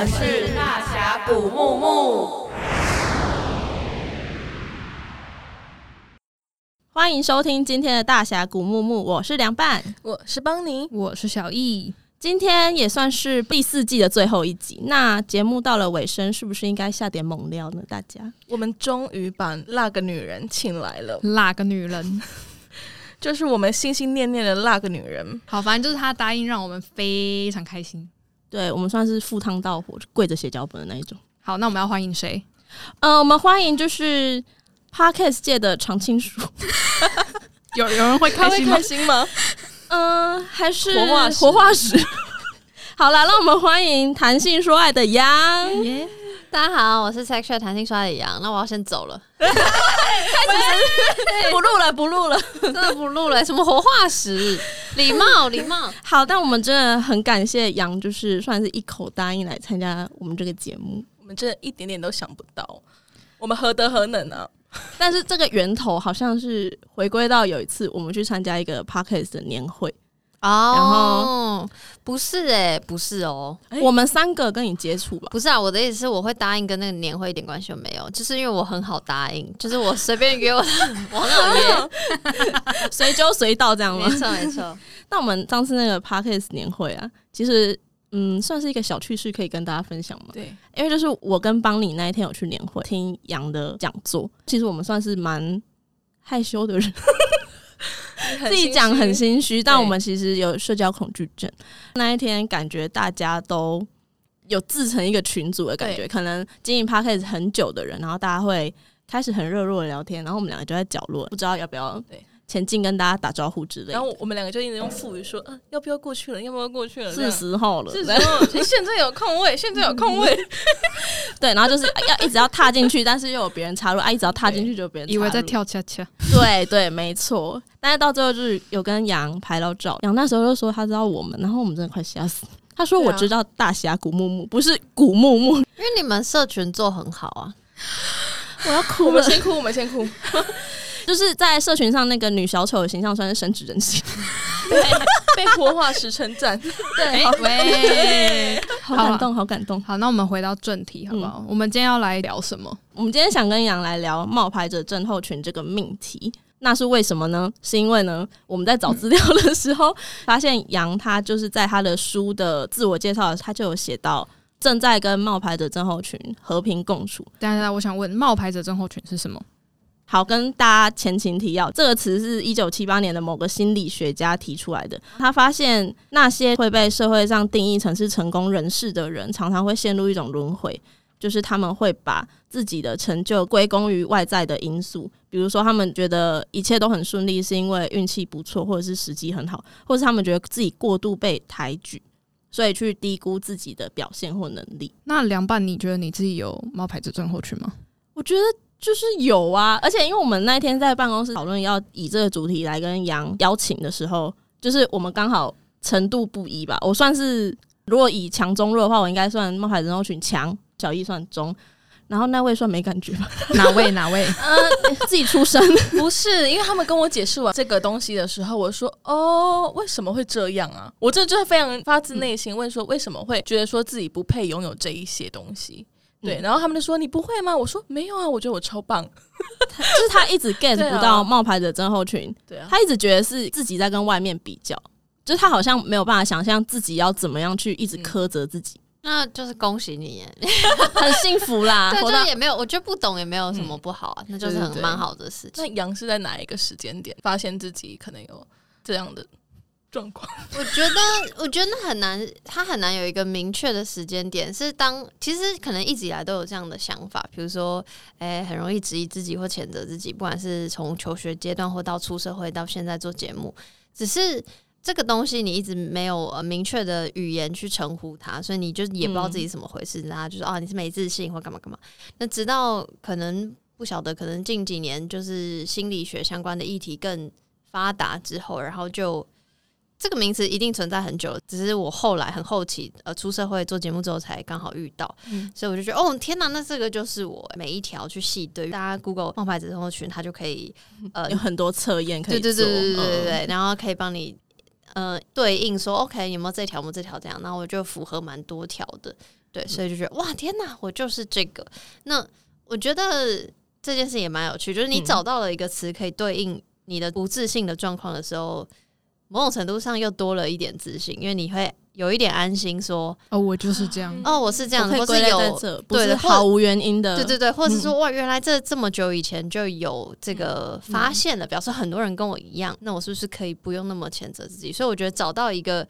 们是大峡谷木木。欢迎收听今天的大峡谷木木，我是凉拌，我是邦尼，我是小易。今天也算是第四季的最后一集，那节目到了尾声，是不是应该下点猛料呢？大家，我们终于把那个女人请来了，那个女人 就是我们心心念念的那个女人。好，反正就是她答应让我们非常开心。对，我们算是赴汤蹈火，跪着写脚本的那一种。好，那我们要欢迎谁？呃，我们欢迎就是 Podcast 界的常青树。有有人会开心会开心吗？嗯、呃，还是活化石活化石。好了，让我们欢迎谈性说爱的杨。Yeah. 大家好，我是 sexual 谈性刷的杨。那我要先走了，不录了，不录了，真的不录了。什么活化石？礼貌，礼貌。好，但我们真的很感谢杨，就是算是一口答应来参加我们这个节目。我们真的一点点都想不到，我们何德何能呢、啊？但是这个源头好像是回归到有一次我们去参加一个 Podcast 的年会哦，然后不是哎、欸，不是哦、喔欸，我们三个跟你接触吧？不是啊，我的意思是我会答应跟那个年会一点关系都没有，就是因为我很好答应，就是我随便约我，我很好约，随揪随到这样吗？没错没错。那我们上次那个 Podcast 年会啊，其实。嗯，算是一个小趣事，可以跟大家分享嘛。对，因为就是我跟邦尼那一天有去年会听杨的讲座，其实我们算是蛮害羞的人，自己讲很心虚，但我们其实有社交恐惧症。那一天感觉大家都有自成一个群组的感觉，可能经营 Podcast 很久的人，然后大家会开始很热络的聊天，然后我们两个就在角落，不知道要不要对。前进跟大家打招呼之类的，然后我们两个就一直用腹语说：“嗯、啊，要不要过去了？要不要过去了？是时候了，是时候了。现在有空位，现在有空位。对，然后就是要一直要踏进去，但是又有别人插入，啊，一直要踏进去就有别人插入。以为在跳恰恰。对对，没错。但是到最后就是有跟杨拍到照，杨那时候就说他知道我们，然后我们真的快吓死。他说我知道大侠谷木木，不是古木木，因为你们社群做很好啊。我要哭了，我们先哭，我们先哭。就是在社群上那个女小丑的形象算是深植人心，对，被活化石称赞，对，好，喂，好感动，好感动。好，那我们回到正题好不好？嗯，我们今天要来聊什么？我们今天想跟杨来聊冒牌者症候群这个命题。那是为什么呢？是因为呢，我们在找资料的时候，发现杨他就是在他的书的自我介绍，他就有写到正在跟冒牌者症候群和平共处。但是，我想问，冒牌者症候群是什么？好，跟大家前情提要，这个词是一九七八年的某个心理学家提出来的。他发现那些会被社会上定义成是成功人士的人，常常会陷入一种轮回，就是他们会把自己的成就归功于外在的因素，比如说他们觉得一切都很顺利，是因为运气不错，或者是时机很好，或者是他们觉得自己过度被抬举，所以去低估自己的表现或能力。那凉拌，你觉得你自己有冒牌者症候群吗？我觉得。就是有啊，而且因为我们那天在办公室讨论要以这个主题来跟杨邀请的时候，就是我们刚好程度不一吧。我算是如果以强中弱的话，我应该算冒牌者症候群强，小易算中，然后那位算没感觉吧？哪位？哪位？呃，自己出生不是？因为他们跟我解释完这个东西的时候，我说哦，为什么会这样啊？我这就是非常发自内心问说，为什么会觉得说自己不配拥有这一些东西？对，然后他们就说：“你不会吗？”我说：“没有啊，我觉得我超棒。”就是他一直 get 不到冒牌者症候群，对啊，他一直觉得是自己在跟外面比较，就是他好像没有办法想象自己要怎么样去一直苛责自己。那就是恭喜你耶，很幸福啦。对，就是也没有，我觉得不懂也没有什么不好啊，那就是很蛮好的事情。那杨是在哪一个时间点发现自己可能有这样的？状况，我觉得，我觉得很难，他很难有一个明确的时间点。是当其实可能一直以来都有这样的想法，比如说，哎、很容易质疑自己或谴责自己，不管是从求学阶段或到出社会到现在做节目，只是这个东西你一直没有呃明确的语言去称呼它，所以你就也不知道自己怎么回事，然后就说啊，你是没自信或干嘛干嘛。那直到可能不晓得，可能近几年就是心理学相关的议题更发达之后，然后就。这个名词一定存在很久，只是我后来很后期呃出社会做节目之后才刚好遇到，嗯，所以我就觉得哦天哪，那这个就是我每一条去细对，大家 Google 冒牌子之后群，它就可以呃有很多测验可以做，对对对对对对对，然后可以帮你呃对应说 OK 有没有这条，有没有这条这样，那我就符合蛮多条的，对，所以就觉得哇，天哪，我就是这个。那我觉得这件事也蛮有趣，就是你找到了一个词可以对应你的不自信的状况的时候，某种程度上又多了一点自信，因为你会有一点安心说，说哦，我就是这样，哦，我是这样，或是有不是毫无原因的，对对对，或者说哇，原来这这么久以前就有这个发现了，表示很多人跟我一样，那我是不是可以不用那么谴责自己？所以我觉得找到一个。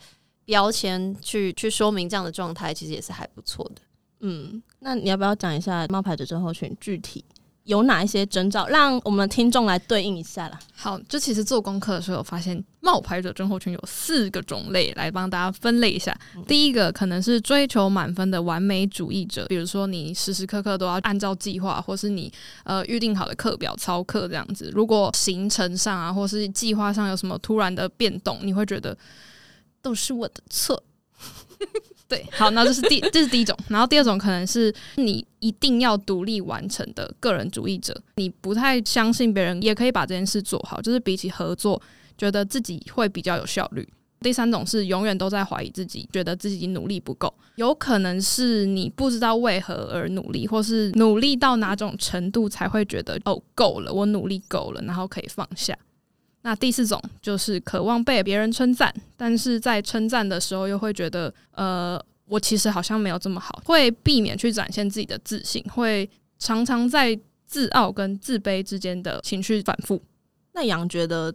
标签去去说明这样的状态，其实也是还不错的。嗯，那你要不要讲一下冒牌者症候群具体有哪一些征兆，让我们听众来对应一下啦？好，就其实做功课的时候，我发现冒牌者症候群有四个种类，来帮大家分类一下。嗯、第一个可能是追求满分的完美主义者，比如说你时时刻刻都要按照计划，或是你呃预定好的课表操课这样子。如果行程上啊，或是计划上有什么突然的变动，你会觉得。都是我的错，对，好，那这是第 这是第一种，然后第二种可能是你一定要独立完成的个人主义者，你不太相信别人也可以把这件事做好，就是比起合作，觉得自己会比较有效率。第三种是永远都在怀疑自己，觉得自己努力不够，有可能是你不知道为何而努力，或是努力到哪种程度才会觉得哦够了，我努力够了，然后可以放下。那第四种就是渴望被别人称赞，但是在称赞的时候又会觉得，呃，我其实好像没有这么好，会避免去展现自己的自信，会常常在自傲跟自卑之间的情绪反复。那杨觉得，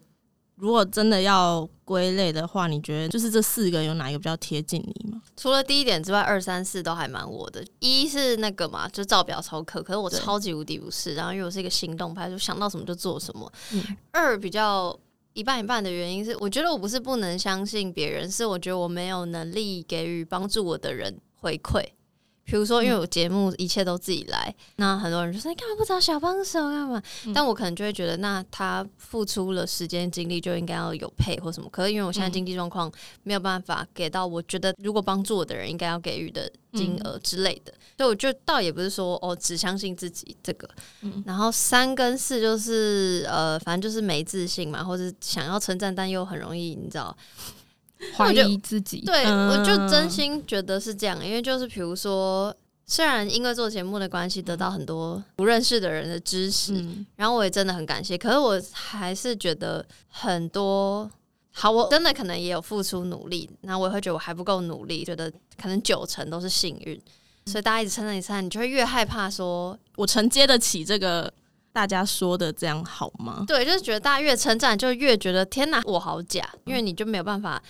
如果真的要归类的话，你觉得就是这四个有哪一个比较贴近你吗？除了第一点之外，二三四都还蛮我的。一是那个嘛，就照表操课，可是我超级无敌不是。然后因为我是一个行动派，就想到什么就做什么。嗯、二比较一半一半的原因是，我觉得我不是不能相信别人，是我觉得我没有能力给予帮助我的人回馈。比如说，因为我节目一切都自己来，嗯、那很多人就说你干嘛不找小帮手干嘛？嗯、但我可能就会觉得，那他付出了时间精力，就应该要有配或什么。可是因为我现在经济状况没有办法给到，我觉得如果帮助我的人应该要给予的金额之类的，嗯、所以我就倒也不是说哦只相信自己这个。嗯、然后三跟四就是呃，反正就是没自信嘛，或者想要称赞，但又很容易你知道。怀疑自己，对，我就真心觉得是这样，因为就是比如说，虽然因为做节目的关系得到很多不认识的人的支持，嗯、然后我也真的很感谢，可是我还是觉得很多好，我真的可能也有付出努力，那我也会觉得我还不够努力，觉得可能九成都是幸运，所以大家一直称赞你称赞，你就会越害怕说，我承接得起这个大家说的这样好吗？对，就是觉得大家越称赞，就越觉得天哪，我好假，因为你就没有办法。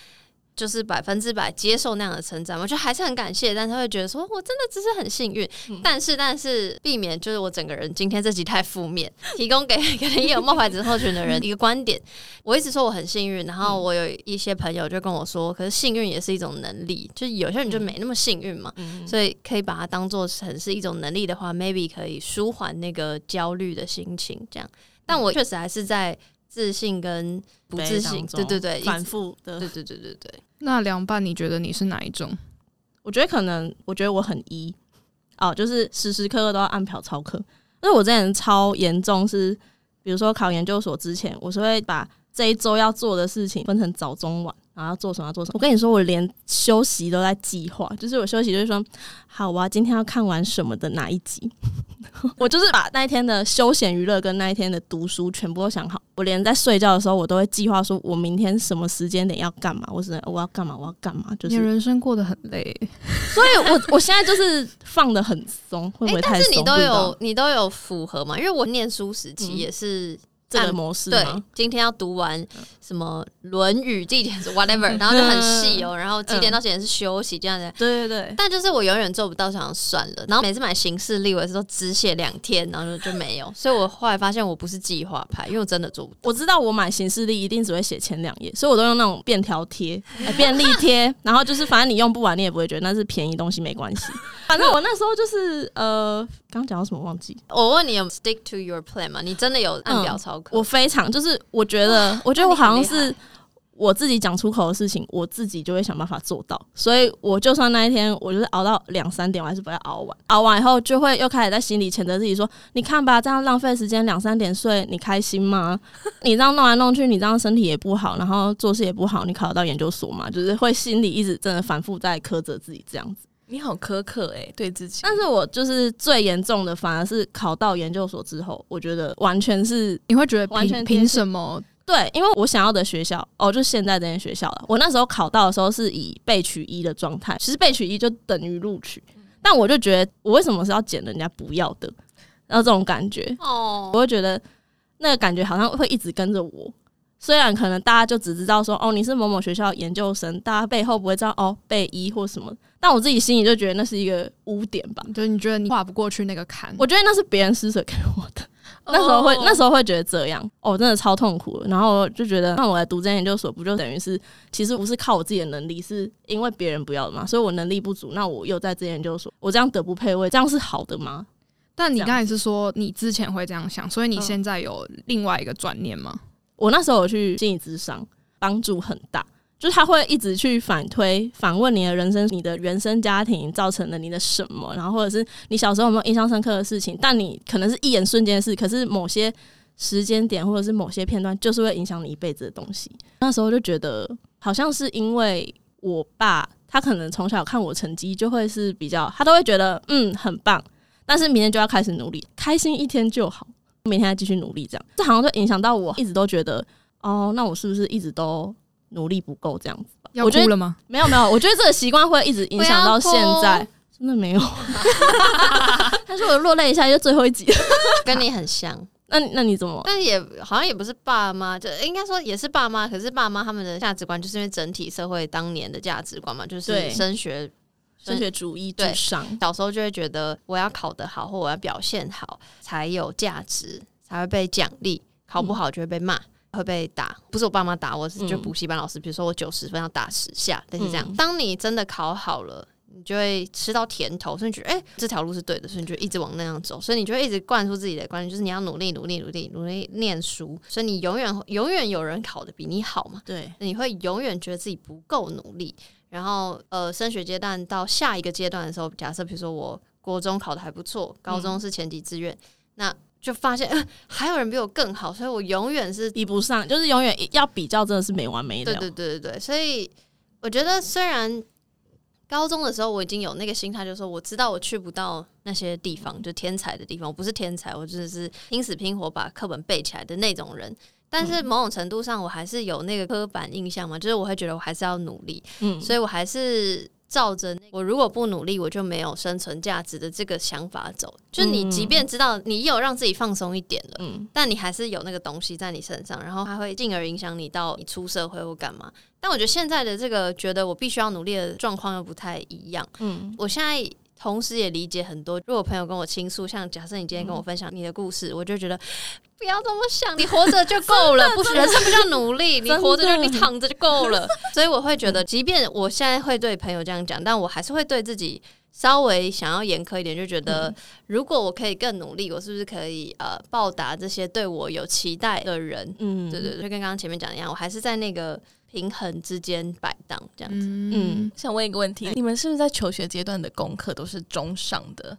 就是百分之百接受那样的称赞，我觉得还是很感谢，但他会觉得说，我真的只是很幸运，嗯、但是但是避免就是我整个人今天这集太负面，提供给 可能也有冒牌者症候群的人一个观点。我一直说我很幸运，然后我有一些朋友就跟我说，可是幸运也是一种能力，就是有些人就没那么幸运嘛，嗯、所以可以把它当做成是一种能力的话，maybe 可以舒缓那个焦虑的心情，这样。但我确实还是在。自信跟不自信，对对对，反复的，对对对对对。那凉拌，你觉得你是哪一种？我觉得可能，我觉得我很一哦，就是时时刻刻都要按表操课。因为我之前超严重，是比如说考研究所之前，我是会把这一周要做的事情分成早中晚。然后要做什么？要做什么？我跟你说，我连休息都在计划。就是我休息，就是说，好，我要今天要看完什么的哪一集。我就是把那一天的休闲娱乐跟那一天的读书全部都想好。我连在睡觉的时候，我都会计划说，我明天什么时间点要干嘛？我是我要干嘛？我要干嘛？就是你人生过得很累，所以我我现在就是放的很松，会不会太松？但是你都有你都有符合嘛？因为我念书时期也是。嗯这个模式对，今天要读完什么《论语》地点是 whatever，然后就很细哦，然后几点到几点是休息这样子。对对对。但就是我永远做不到，想算了。然后每次买行事历，我也是都只写两天，然后就就没有。所以我后来发现我不是计划派，因为我真的做不到。我知道我买行事历一定只会写前两页，所以我都用那种便条贴、便利贴，然后就是反正你用不完，你也不会觉得那是便宜东西，没关系。反正我那时候就是呃，刚刚讲到什么忘记。我问你有 stick to your plan 吗？你真的有按表操课？我非常就是我觉得，我觉得我好像是我自己讲出口的事情，我自己就会想办法做到。所以我就算那一天我就是熬到两三点，我还是不要熬完。熬完以后就会又开始在心里谴责自己说：“你看吧，这样浪费时间，两三点睡，你开心吗？你这样弄来弄去，你这样身体也不好，然后做事也不好，你考得到研究所嘛？就是会心里一直真的反复在苛责自己这样子。”你好苛刻哎、欸，对自己。但是我就是最严重的，反而是考到研究所之后，我觉得完全是你会觉得完全凭什么？对，因为我想要的学校哦，就现在这间学校了。我那时候考到的时候是以被取一的状态，其实被取一就等于录取，但我就觉得我为什么是要捡人家不要的，然后这种感觉。哦，我会觉得那个感觉好像会一直跟着我。虽然可能大家就只知道说哦，你是某某学校研究生，大家背后不会知道哦被一或什么，但我自己心里就觉得那是一个污点吧，就是你觉得你跨不过去那个坎，我觉得那是别人施舍给我的。那时候会，那时候会觉得这样，哦，真的超痛苦。然后就觉得，那我来读这研究所，不就 等于是，其实不是靠我自己的能力，是因为别人不要的嘛？所以我能力不足，那我又在这研究所，我这样德不配位，这样是好的吗？但你刚才是说你之前会这样想，所以你现在有另外一个转念吗？我那时候有去心理咨商，帮助很大。就是他会一直去反推、反问你的人生、你的原生家庭造成了你的什么，然后或者是你小时候有没有印象深刻的事情，但你可能是一眼瞬间的事，可是某些时间点或者是某些片段，就是会影响你一辈子的东西。那时候就觉得，好像是因为我爸，他可能从小看我成绩就会是比较，他都会觉得嗯很棒，但是明天就要开始努力，开心一天就好，明天再继续努力，这样这好像就影响到我，一直都觉得哦，那我是不是一直都。努力不够这样子吧，要哭了吗？没有没有，我觉得这个习惯会一直影响到现在，真的没有。但是我落泪一下就最后一集，跟你很像。那那你怎么？但也好像也不是爸妈，就应该说也是爸妈。可是爸妈他们的价值观，就是因为整体社会当年的价值观嘛，就是升学升学主义至上。小时候就会觉得我要考得好，或我要表现好才有价值，才会被奖励。考不好就会被骂。嗯会被打，不是我爸妈打我，是就补习班老师。比如说我九十分要打十下，但是这样。当你真的考好了，你就会吃到甜头，所以你觉得哎、欸，这条路是对的，所以你就一直往那样走。所以你就会一直灌输自己的观念，就是你要努力、努力、努力、努力念书。所以你永远、永远有人考的比你好嘛？对，你会永远觉得自己不够努力。然后呃，升学阶段到下一个阶段的时候，假设比如说我国中考的还不错，高中是前几志愿，那。就发现，呃，还有人比我更好，所以我永远是比不上，就是永远要比较，真的是没完没了。对对对对对，所以我觉得，虽然高中的时候我已经有那个心态，就是说我知道我去不到那些地方，就天才的地方，我不是天才，我就是拼死拼活把课本背起来的那种人。但是某种程度上，我还是有那个刻板印象嘛，就是我会觉得我还是要努力，嗯，所以我还是。照着我如果不努力，我就没有生存价值的这个想法走。就你即便知道你有让自己放松一点了，嗯，但你还是有那个东西在你身上，然后还会进而影响你到你出社会或干嘛。但我觉得现在的这个觉得我必须要努力的状况又不太一样。嗯，我现在。同时也理解很多，如果朋友跟我倾诉，像假设你今天跟我分享你的故事，嗯、我就觉得不要这么想，你活着就够了，不人生不叫努力，你活着就你躺着就够了。所以我会觉得，即便我现在会对朋友这样讲，但我还是会对自己稍微想要严苛一点，就觉得如果我可以更努力，我是不是可以呃报答这些对我有期待的人？嗯，对对对，就跟刚刚前面讲的一样，我还是在那个。平衡之间摆荡这样子，嗯，想问一个问题，你们是不是在求学阶段的功课都是中上的，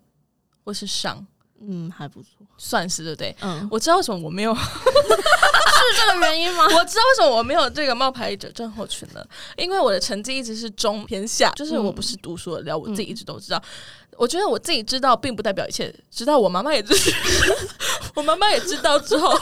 或是上？嗯，还不错，算是对不对？嗯，我知道为什么我没有，是这个原因吗？我知道为什么我没有这个冒牌者症候群了，因为我的成绩一直是中偏下，就是我不是读书的料，我自己一直都知道。我觉得我自己知道，并不代表一切。直到我妈妈也知道，我妈妈也知道之后，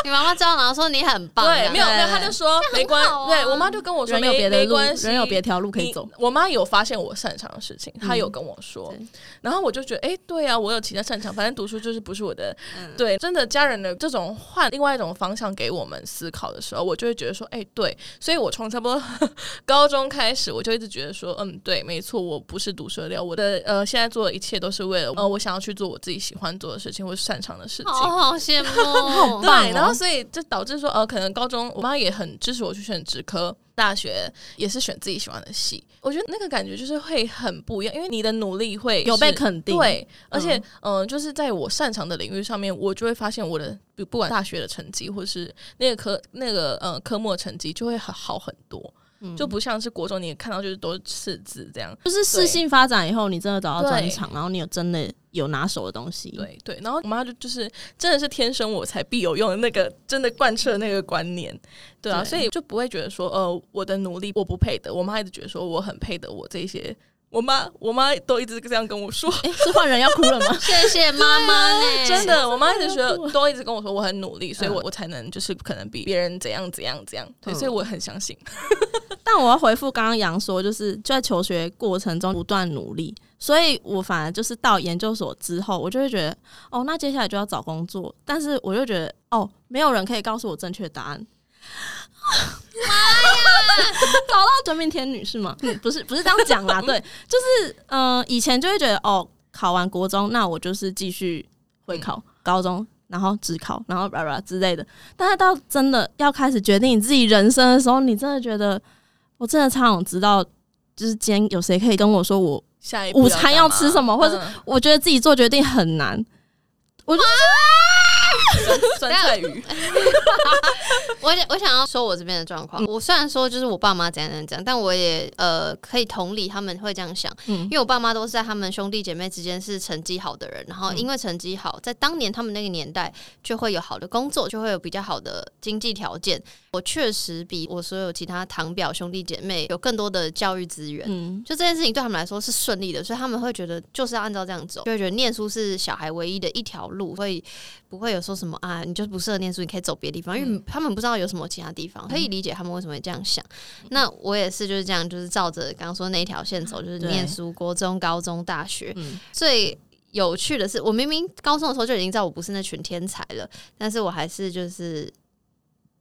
你妈妈知道，然后说你很棒。对，没有没有，她就说没关系。对我妈就跟我说，没没关系，人有别条路可以走。我妈有发现我擅长的事情，她有跟我说，然后我就觉得，哎，对啊，我有其他擅长，反正读书就是不是我的。对，真的家人的这种换另外一种方向给我们思考的时候，我就会觉得说，哎，对，所以我从差不多 高中开始，我就一直觉得说，嗯，对，没错，我不是毒舌料，我的呃现在。做的一切都是为了呃，我想要去做我自己喜欢做的事情或是擅长的事情。好好羡慕，对，然后所以就导致说，呃，可能高中我妈也很支持我去选职科，大学也是选自己喜欢的系。我觉得那个感觉就是会很不一样，因为你的努力会有被肯定，对，而且嗯、呃，就是在我擅长的领域上面，我就会发现我的不管大学的成绩或是那个科那个呃科目的成绩就会很好很多。就不像是国中，你也看到就是都是次字这样，就是适性发展以后，你真的找到专长，然后你有真的有拿手的东西。对对，然后我妈就就是真的是天生我才必有用的那个，真的贯彻那个观念。对啊，所以就不会觉得说呃我的努力我不配得，我妈一直觉得说我很配得我这些我妈，我妈都一直这样跟我说。是换人要哭了吗？谢谢妈妈呢。真的，我妈一直觉得都一直跟我说我很努力，所以我我才能就是可能比别人怎样怎样怎样。对，所以我很相信。但我要回复刚刚杨说，就是就在求学过程中不断努力，所以我反而就是到研究所之后，我就会觉得哦，那接下来就要找工作，但是我就觉得哦，没有人可以告诉我正确答案。妈呀！找到真命天女是吗？嗯，不是，不是这样讲啦。对，就是嗯、呃，以前就会觉得哦，考完国中，那我就是继续会考高中，然后只考，然后叭叭之类的。但是到真的要开始决定你自己人生的时候，你真的觉得，我真的超想知道，就是今天有谁可以跟我说我下一午餐要吃什么，或者我觉得自己做决定很难，我就。酸菜鱼，我我想要说我这边的状况。我虽然说就是我爸妈怎样怎样，但我也呃可以同理他们会这样想，嗯，因为我爸妈都是在他们兄弟姐妹之间是成绩好的人，然后因为成绩好，在当年他们那个年代就会有好的工作，就会有比较好的经济条件。我确实比我所有其他堂表兄弟姐妹有更多的教育资源，嗯，就这件事情对他们来说是顺利的，所以他们会觉得就是要按照这样走，就会觉得念书是小孩唯一的一条路，会不会有说什么啊？你就不适合念书，你可以走别的地方，因为他们不知道有什么其他地方，可以理解他们为什么会这样想。那我也是就是这样，就是照着刚刚说那一条线走，就是念书，国中、高中、大学。最有趣的是，我明明高中的时候就已经知道我不是那群天才了，但是我还是就是。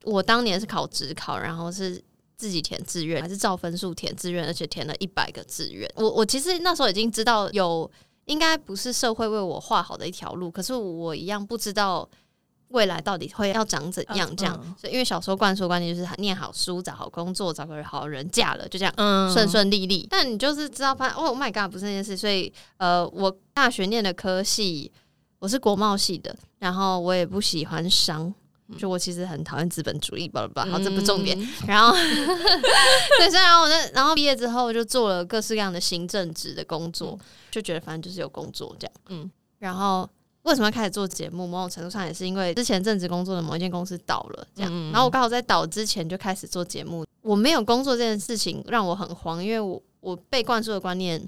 我当年是考职考，然后是自己填志愿，还是照分数填志愿，而且填了一百个志愿。我我其实那时候已经知道有应该不是社会为我画好的一条路，可是我一样不知道未来到底会要长怎样。这样，嗯、所以因为小时候灌输观念就是念好书、找好工作、找个好人嫁了，就这样顺顺利利。但你就是知道，发现哦，My God，不是那件事。所以呃，我大学念的科系我是国贸系的，然后我也不喜欢商。就我其实很讨厌资本主义，巴拉巴拉，好，这不重点。嗯、然后，对，然后我那，然后毕业之后就做了各式各样的行政职的工作，嗯、就觉得反正就是有工作这样。嗯，然后为什么要开始做节目？某种程度上也是因为之前正职工作的某一间公司倒了，这样。嗯、然后我刚好在倒之前就开始做节目。我没有工作这件事情让我很慌，因为我我被灌输的观念，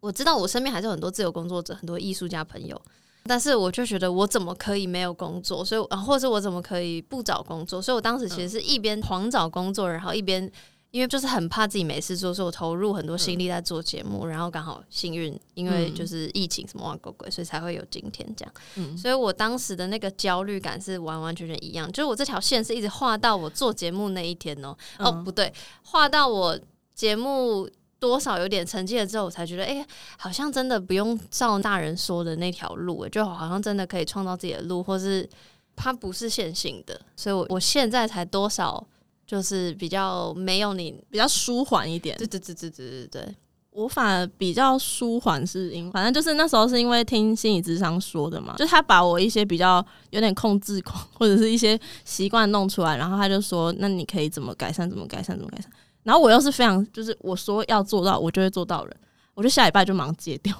我知道我身边还是有很多自由工作者，很多艺术家朋友。但是我就觉得我怎么可以没有工作，所以啊，或者我怎么可以不找工作？所以我当时其实是一边狂找工作，然后一边因为就是很怕自己没事做，所以我投入很多心力在做节目，然后刚好幸运，因为就是疫情什么万鬼鬼，所以才会有今天这样。嗯，所以我当时的那个焦虑感是完完全全一样，就是我这条线是一直画到我做节目那一天哦。哦，不对，画到我节目。多少有点成绩了之后，我才觉得，哎、欸，好像真的不用照大人说的那条路，就好像真的可以创造自己的路，或是它不是线性的，所以我我现在才多少就是比较没有你比较舒缓一点。对对对对对对对，我反而比较舒缓，是因反正就是那时候是因为听心理智商说的嘛，就他把我一些比较有点控制狂或者是一些习惯弄出来，然后他就说，那你可以怎么改善？怎么改善？怎么改善？然后我又是非常，就是我说要做到，我就会做到人。我就下礼拜就马上戒掉。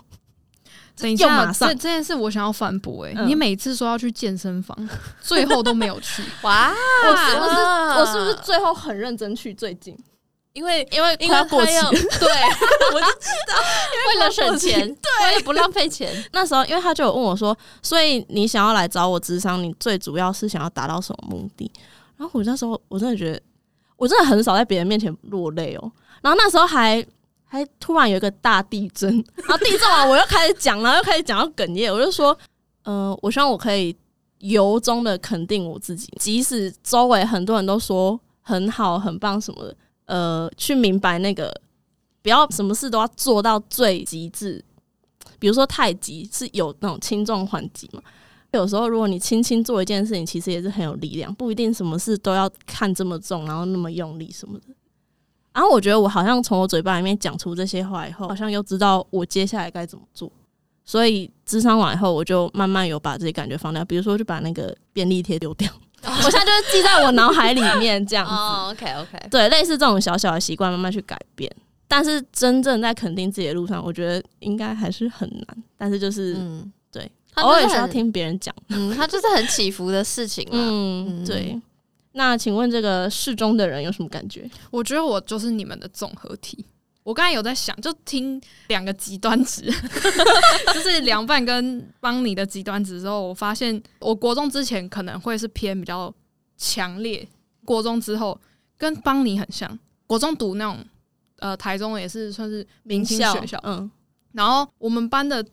等一下，这这件事我想要反驳哎、欸，嗯、你每次说要去健身房，最后都没有去。哇，我是不是我是不是最后很认真去？最近，因为因为因为过期，对，我就知道，为了省钱，对，为了不浪费钱。那时候，因为他就有问我说，所以你想要来找我智商，你最主要是想要达到什么目的？然后我那时候我真的觉得。我真的很少在别人面前落泪哦，然后那时候还还突然有一个大地震，然后地震完我又开始讲，然后又开始讲到哽咽，我就说，嗯、我希望我可以由衷的肯定我自己，即使周围很多人都说很好、很棒什么的，呃，去明白那个不要什么事都要做到最极致，比如说太极是有那种轻重缓急嘛。有时候，如果你轻轻做一件事情，其实也是很有力量，不一定什么事都要看这么重，然后那么用力什么的。然后我觉得我好像从我嘴巴里面讲出这些话以后，好像又知道我接下来该怎么做。所以智商完以后，我就慢慢有把这些感觉放掉，比如说就把那个便利贴丢掉。我现在就是记在我脑海里面这样子。哦，OK OK，对，类似这种小小的习惯，慢慢去改变。但是真正在肯定自己的路上，我觉得应该还是很难。但是就是，嗯。偶尔需要听别人讲，嗯，他就是很起伏的事情嗯，对。那请问这个适中的人有什么感觉？我觉得我就是你们的综合体。我刚才有在想，就听两个极端值，就是凉拌跟邦尼的极端值之后，我发现我国中之前可能会是偏比较强烈，国中之后跟邦尼很像。国中读那种呃台中也是算是明星学校，嗯，然后我们班的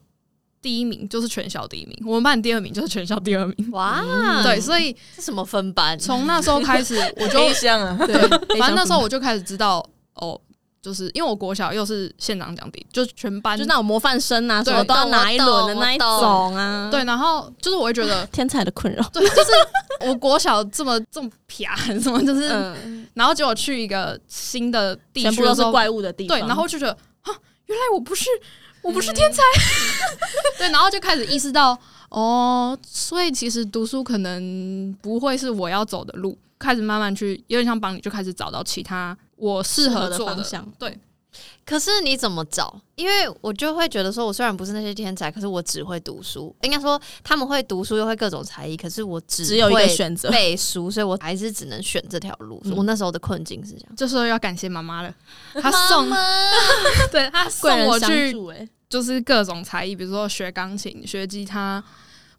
第一名就是全校第一名，我们班第二名就是全校第二名。哇，对，所以是什么分班？从那时候开始 我就像啊，对，反正那时候我就开始知道哦。就是因为我国小又是县长奖第，就是全班就那种模范生啊，什么都要拿一轮的那一种啊。对，然后就是我会觉得 天才的困扰。对，就是我国小这么这么撇，什么就是，然后结果去一个新的地区，全部都是怪物的地方。对，然后就觉得啊，原来我不是我不是天才。对，然后就开始意识到哦，所以其实读书可能不会是我要走的路，开始慢慢去，有点像帮你，就开始找到其他。我适合做的，的方向，对。可是你怎么找？因为我就会觉得说，我虽然不是那些天才，可是我只会读书。应该说他们会读书，又会各种才艺，可是我只只有一个选择背书，所以我还是只能选这条路。嗯、我那时候的困境是这样。这时候要感谢妈妈了，她送，妈 妈对她送我去，就是各种才艺，比如说学钢琴、学吉他，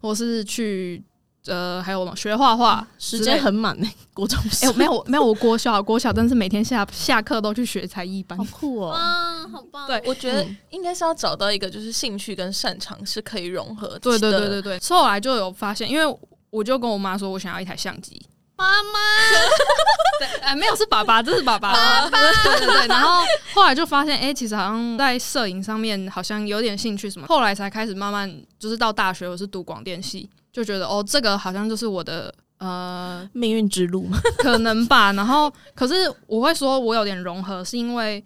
或是去。呃，还有学画画，时间很满呢。国中哎，没有没有，我国小国小，但是每天下下课都去学才艺班，好酷哦！啊，好棒！对，我觉得应该是要找到一个就是兴趣跟擅长是可以融合的。对对对对对。后来就有发现，因为我就跟我妈说，我想要一台相机。妈妈，对，哎，没有，是爸爸，这是爸爸。爸爸，对对对。然后后来就发现，哎，其实好像在摄影上面好像有点兴趣什么。后来才开始慢慢，就是到大学，我是读广电系。就觉得哦，这个好像就是我的呃命运之路，可能吧。然后，可是我会说我有点融合，是因为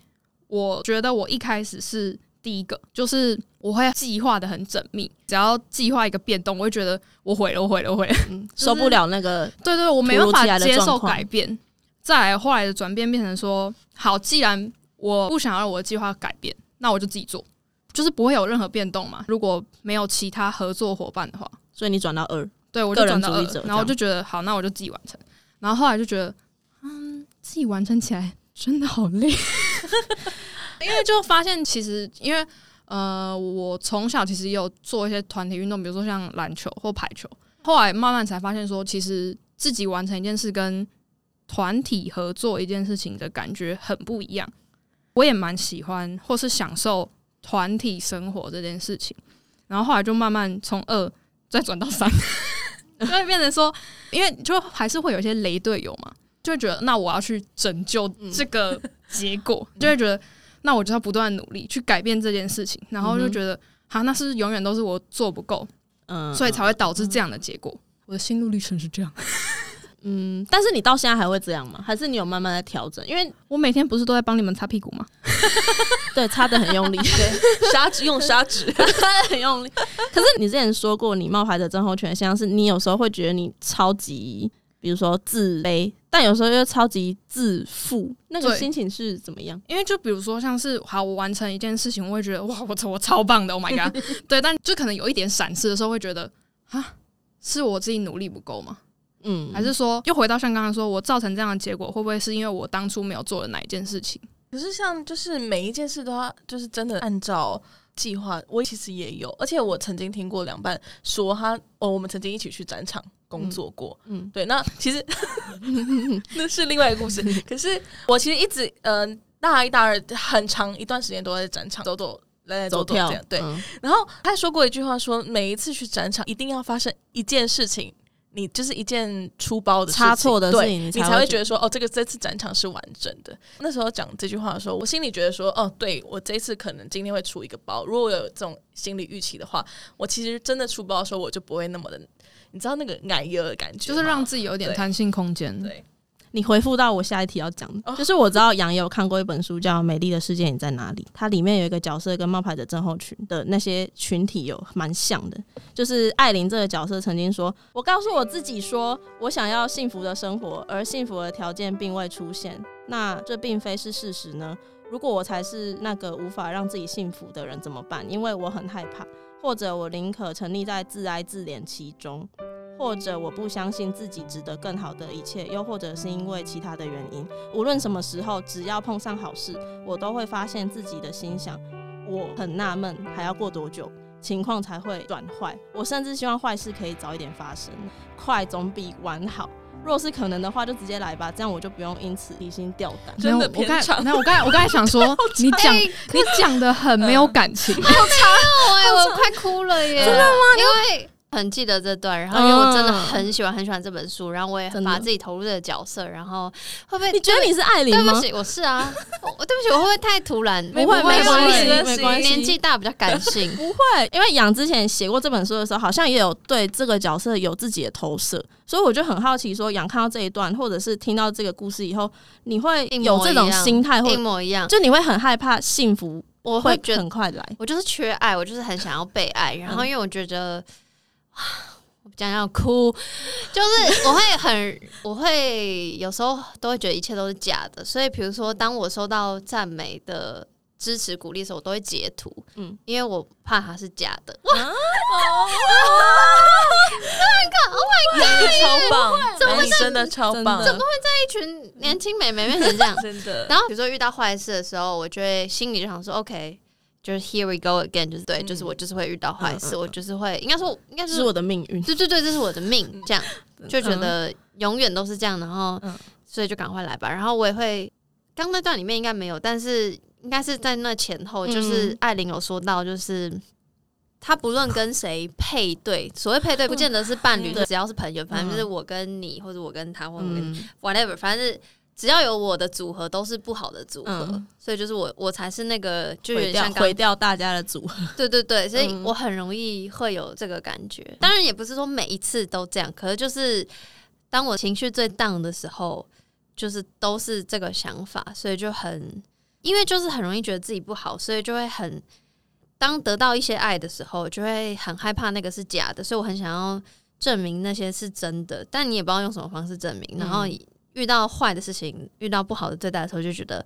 我觉得我一开始是第一个，就是我会计划的很缜密，只要计划一个变动，我会觉得我毁了，我毁了，我毁了，嗯就是、受不了那个。对，对对，我没办法接受改变。再来后来的转变变成说，好，既然我不想要我的计划改变，那我就自己做，就是不会有任何变动嘛。如果没有其他合作伙伴的话。所以你转到二，对我就转到二，然后我就觉得好，那我就自己完成。然后后来就觉得，嗯，自己完成起来真的好累，因为就发现其实，因为呃，我从小其实也有做一些团体运动，比如说像篮球或排球。后来慢慢才发现说，其实自己完成一件事跟团体合作一件事情的感觉很不一样。我也蛮喜欢或是享受团体生活这件事情。然后后来就慢慢从二。再转到三，就会变成说，因为就还是会有一些雷队友嘛，就会觉得那我要去拯救这个结果，就会觉得那我就要不断努力去改变这件事情，然后就觉得好，那是永远都是我做不够，嗯，所以才会导致这样的结果。我的心路历程是这样。嗯，但是你到现在还会这样吗？还是你有慢慢在调整？因为我每天不是都在帮你们擦屁股吗？对，擦的很用力，对，砂纸用砂纸擦的很用力。可是你之前说过，你冒牌的症候群，像是你有时候会觉得你超级，比如说自卑，但有时候又超级自负，那个心情是怎么样？因为就比如说像是好，我完成一件事情，我会觉得哇，我操，我超棒的，Oh my god！对，但就可能有一点闪失的时候，会觉得啊，是我自己努力不够吗？嗯，还是说又回到像刚刚说，我造成这样的结果，会不会是因为我当初没有做了哪一件事情？可是像就是每一件事都要就是真的按照计划，我其实也有，而且我曾经听过凉拌说他哦，我们曾经一起去展场工作过，嗯，嗯对，那其实 那是另外一个故事。可是我其实一直嗯、呃，大一、大二很长一段时间都在展场走走来来走走这样，对。嗯、然后他还说过一句话说，说每一次去展场一定要发生一件事情。你就是一件出包的差错的事情，你才会觉得说，哦，这个这次展场是完整的。那时候讲这句话的时候，我心里觉得说，哦，对，我这一次可能今天会出一个包。如果我有这种心理预期的话，我其实真的出包的时候，我就不会那么的，你知道那个奶油的感觉，就是让自己有点弹性空间。对。你回复到我下一题要讲的，哦、就是我知道杨有看过一本书叫《美丽的世界你在哪里》，它里面有一个角色跟冒牌者症候群的那些群体有蛮像的，就是艾琳这个角色曾经说：“我告诉我自己说，我想要幸福的生活，而幸福的条件并未出现，那这并非是事实呢？如果我才是那个无法让自己幸福的人怎么办？因为我很害怕，或者我宁可沉溺在自哀自怜其中。”或者我不相信自己值得更好的一切，又或者是因为其他的原因。无论什么时候，只要碰上好事，我都会发现自己的心想：我很纳闷，还要过多久情况才会转坏？我甚至希望坏事可以早一点发生，快总比晚好。若是可能的话，就直接来吧，这样我就不用因此提心吊胆。真的偏长。那我刚才我刚才想说，你讲、欸、你讲的很没有感情，好长哎，我快哭了耶！真的吗？因为。很记得这段，然后因为我真的很喜欢很喜欢这本书，然后我也把自己投入这个角色，然后会不会？你觉得你是艾琳吗？对不起，我是啊。我对不起，我会不会太突然？不会，没关系，没关系。年纪大比较感性，不会。因为杨之前写过这本书的时候，好像也有对这个角色有自己的投射，所以我就很好奇，说杨看到这一段，或者是听到这个故事以后，你会有这种心态，或一模一样，就你会很害怕幸福，我会觉得很快来。我就是缺爱，我就是很想要被爱，然后因为我觉得。讲要哭，就是我会很，我会有时候都会觉得一切都是假的，所以比如说，当我收到赞美的支持鼓励的时候，我都会截图，嗯，因为我怕它是假的。哇，哦，Oh my God，超棒，怎么会真的超棒？怎么会在一群年轻美眉面前这样？真的。然后比如说遇到坏事的时候，我就会心里就想说，OK。就是 Here we go again，就是对，嗯、就是我就是会遇到坏事，嗯嗯、我就是会，应该说应该是，是我的命运，对对对，这是我的命，这样就觉得永远都是这样，然后、嗯、所以就赶快来吧。然后我也会，刚那段里面应该没有，但是应该是在那前后，就是艾琳有说到，就是她不论跟谁配对，所谓配对不见得是伴侣，嗯、只要是朋友，反正就是我跟你，或者我跟他，或者我跟 whatever，反正是。只要有我的组合都是不好的组合，嗯、所以就是我我才是那个就有点像毁掉大家的组合。对对对，所以我很容易会有这个感觉。嗯、当然也不是说每一次都这样，可是就是当我情绪最 down 的时候，就是都是这个想法，所以就很因为就是很容易觉得自己不好，所以就会很当得到一些爱的时候，就会很害怕那个是假的，所以我很想要证明那些是真的，但你也不知道用什么方式证明，然后。遇到坏的事情，遇到不好的对待的时候，就觉得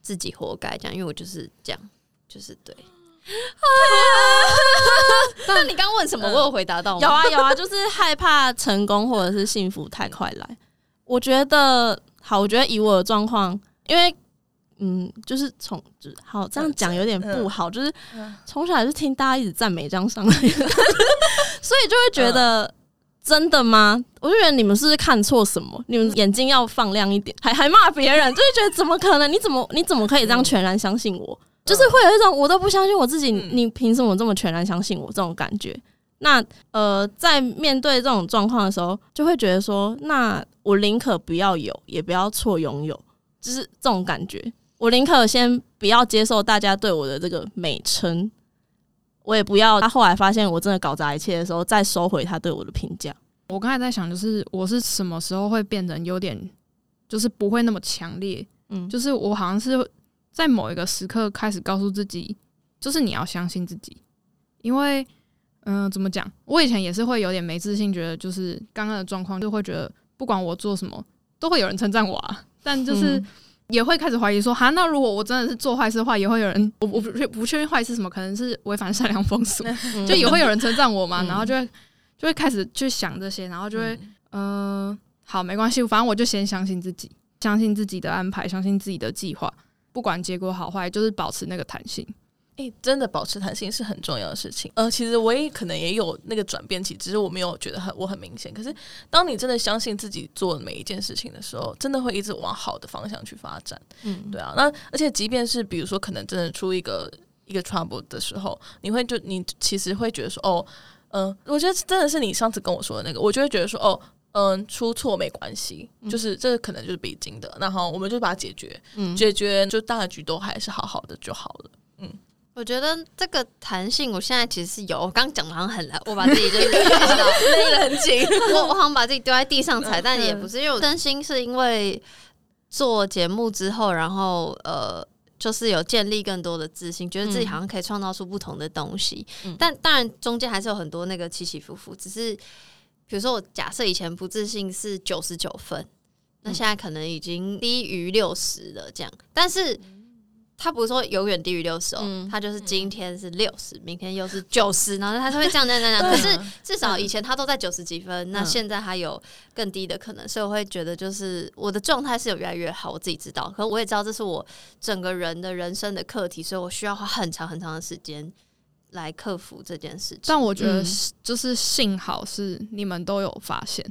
自己活该这样，因为我就是这样，就是对。那你刚问什么？我有回答到吗？有啊有啊，就是害怕成功或者是幸福太快来。我觉得好，我觉得以我的状况，因为嗯，就是从好这样讲有点不好，就是从小还是听大家一直赞美这样上来，所以就会觉得。真的吗？我就觉得你们是不是看错什么？你们眼睛要放亮一点，还还骂别人，就是觉得怎么可能？你怎么你怎么可以这样全然相信我？就是会有一种我都不相信我自己，你凭什么这么全然相信我这种感觉？那呃，在面对这种状况的时候，就会觉得说，那我宁可不要有，也不要错拥有，就是这种感觉。我宁可先不要接受大家对我的这个美称。我也不要他后来发现我真的搞砸一切的时候，再收回他对我的评价。我刚才在想，就是我是什么时候会变得有点，就是不会那么强烈。嗯，就是我好像是在某一个时刻开始告诉自己，就是你要相信自己。因为，嗯、呃，怎么讲？我以前也是会有点没自信，觉得就是刚刚的状况，就会觉得不管我做什么，都会有人称赞我啊。但就是。嗯也会开始怀疑说，哈，那如果我真的是做坏事的话，也会有人，我我不不确定坏事什么，可能是违反善良风俗，就也会有人称赞我嘛，然后就会就会开始去想这些，然后就会，嗯、呃，好，没关系，反正我就先相信自己，相信自己的安排，相信自己的计划，不管结果好坏，就是保持那个弹性。诶、欸，真的保持弹性是很重要的事情。呃，其实我也可能也有那个转变期，只是我没有觉得很我很明显。可是，当你真的相信自己做每一件事情的时候，真的会一直往好的方向去发展。嗯，对啊。那而且，即便是比如说，可能真的出一个一个 trouble 的时候，你会就你其实会觉得说，哦，嗯、呃，我觉得真的是你上次跟我说的那个，我就会觉得说，哦，嗯、呃，出错没关系，就是这个可能就是必经的，然后我们就把它解决，嗯，解决就大局都还是好好的就好了，嗯。我觉得这个弹性，我现在其实是有。我刚讲的好像很，我把自己就勒得 很紧。我我好像把自己丢在地上踩，但也不是，因为我真心是因为做节目之后，然后呃，就是有建立更多的自信，觉得自己好像可以创造出不同的东西。嗯、但当然中间还是有很多那个起起伏伏。只是比如说，我假设以前不自信是九十九分，那现在可能已经低于六十了，这样。但是。它不是说永远低于六十哦，嗯它就是今天是六十，明天又是九十，然后他就会这样这样这样。可 是至少以前他都在九十几分，那现在还有更低的可能，所以我会觉得就是我的状态是有越来越好，我自己知道。可是我也知道这是我整个人的人生的课题，所以我需要花很长很长的时间来克服这件事情。但我觉得就是幸好是你们都有发现。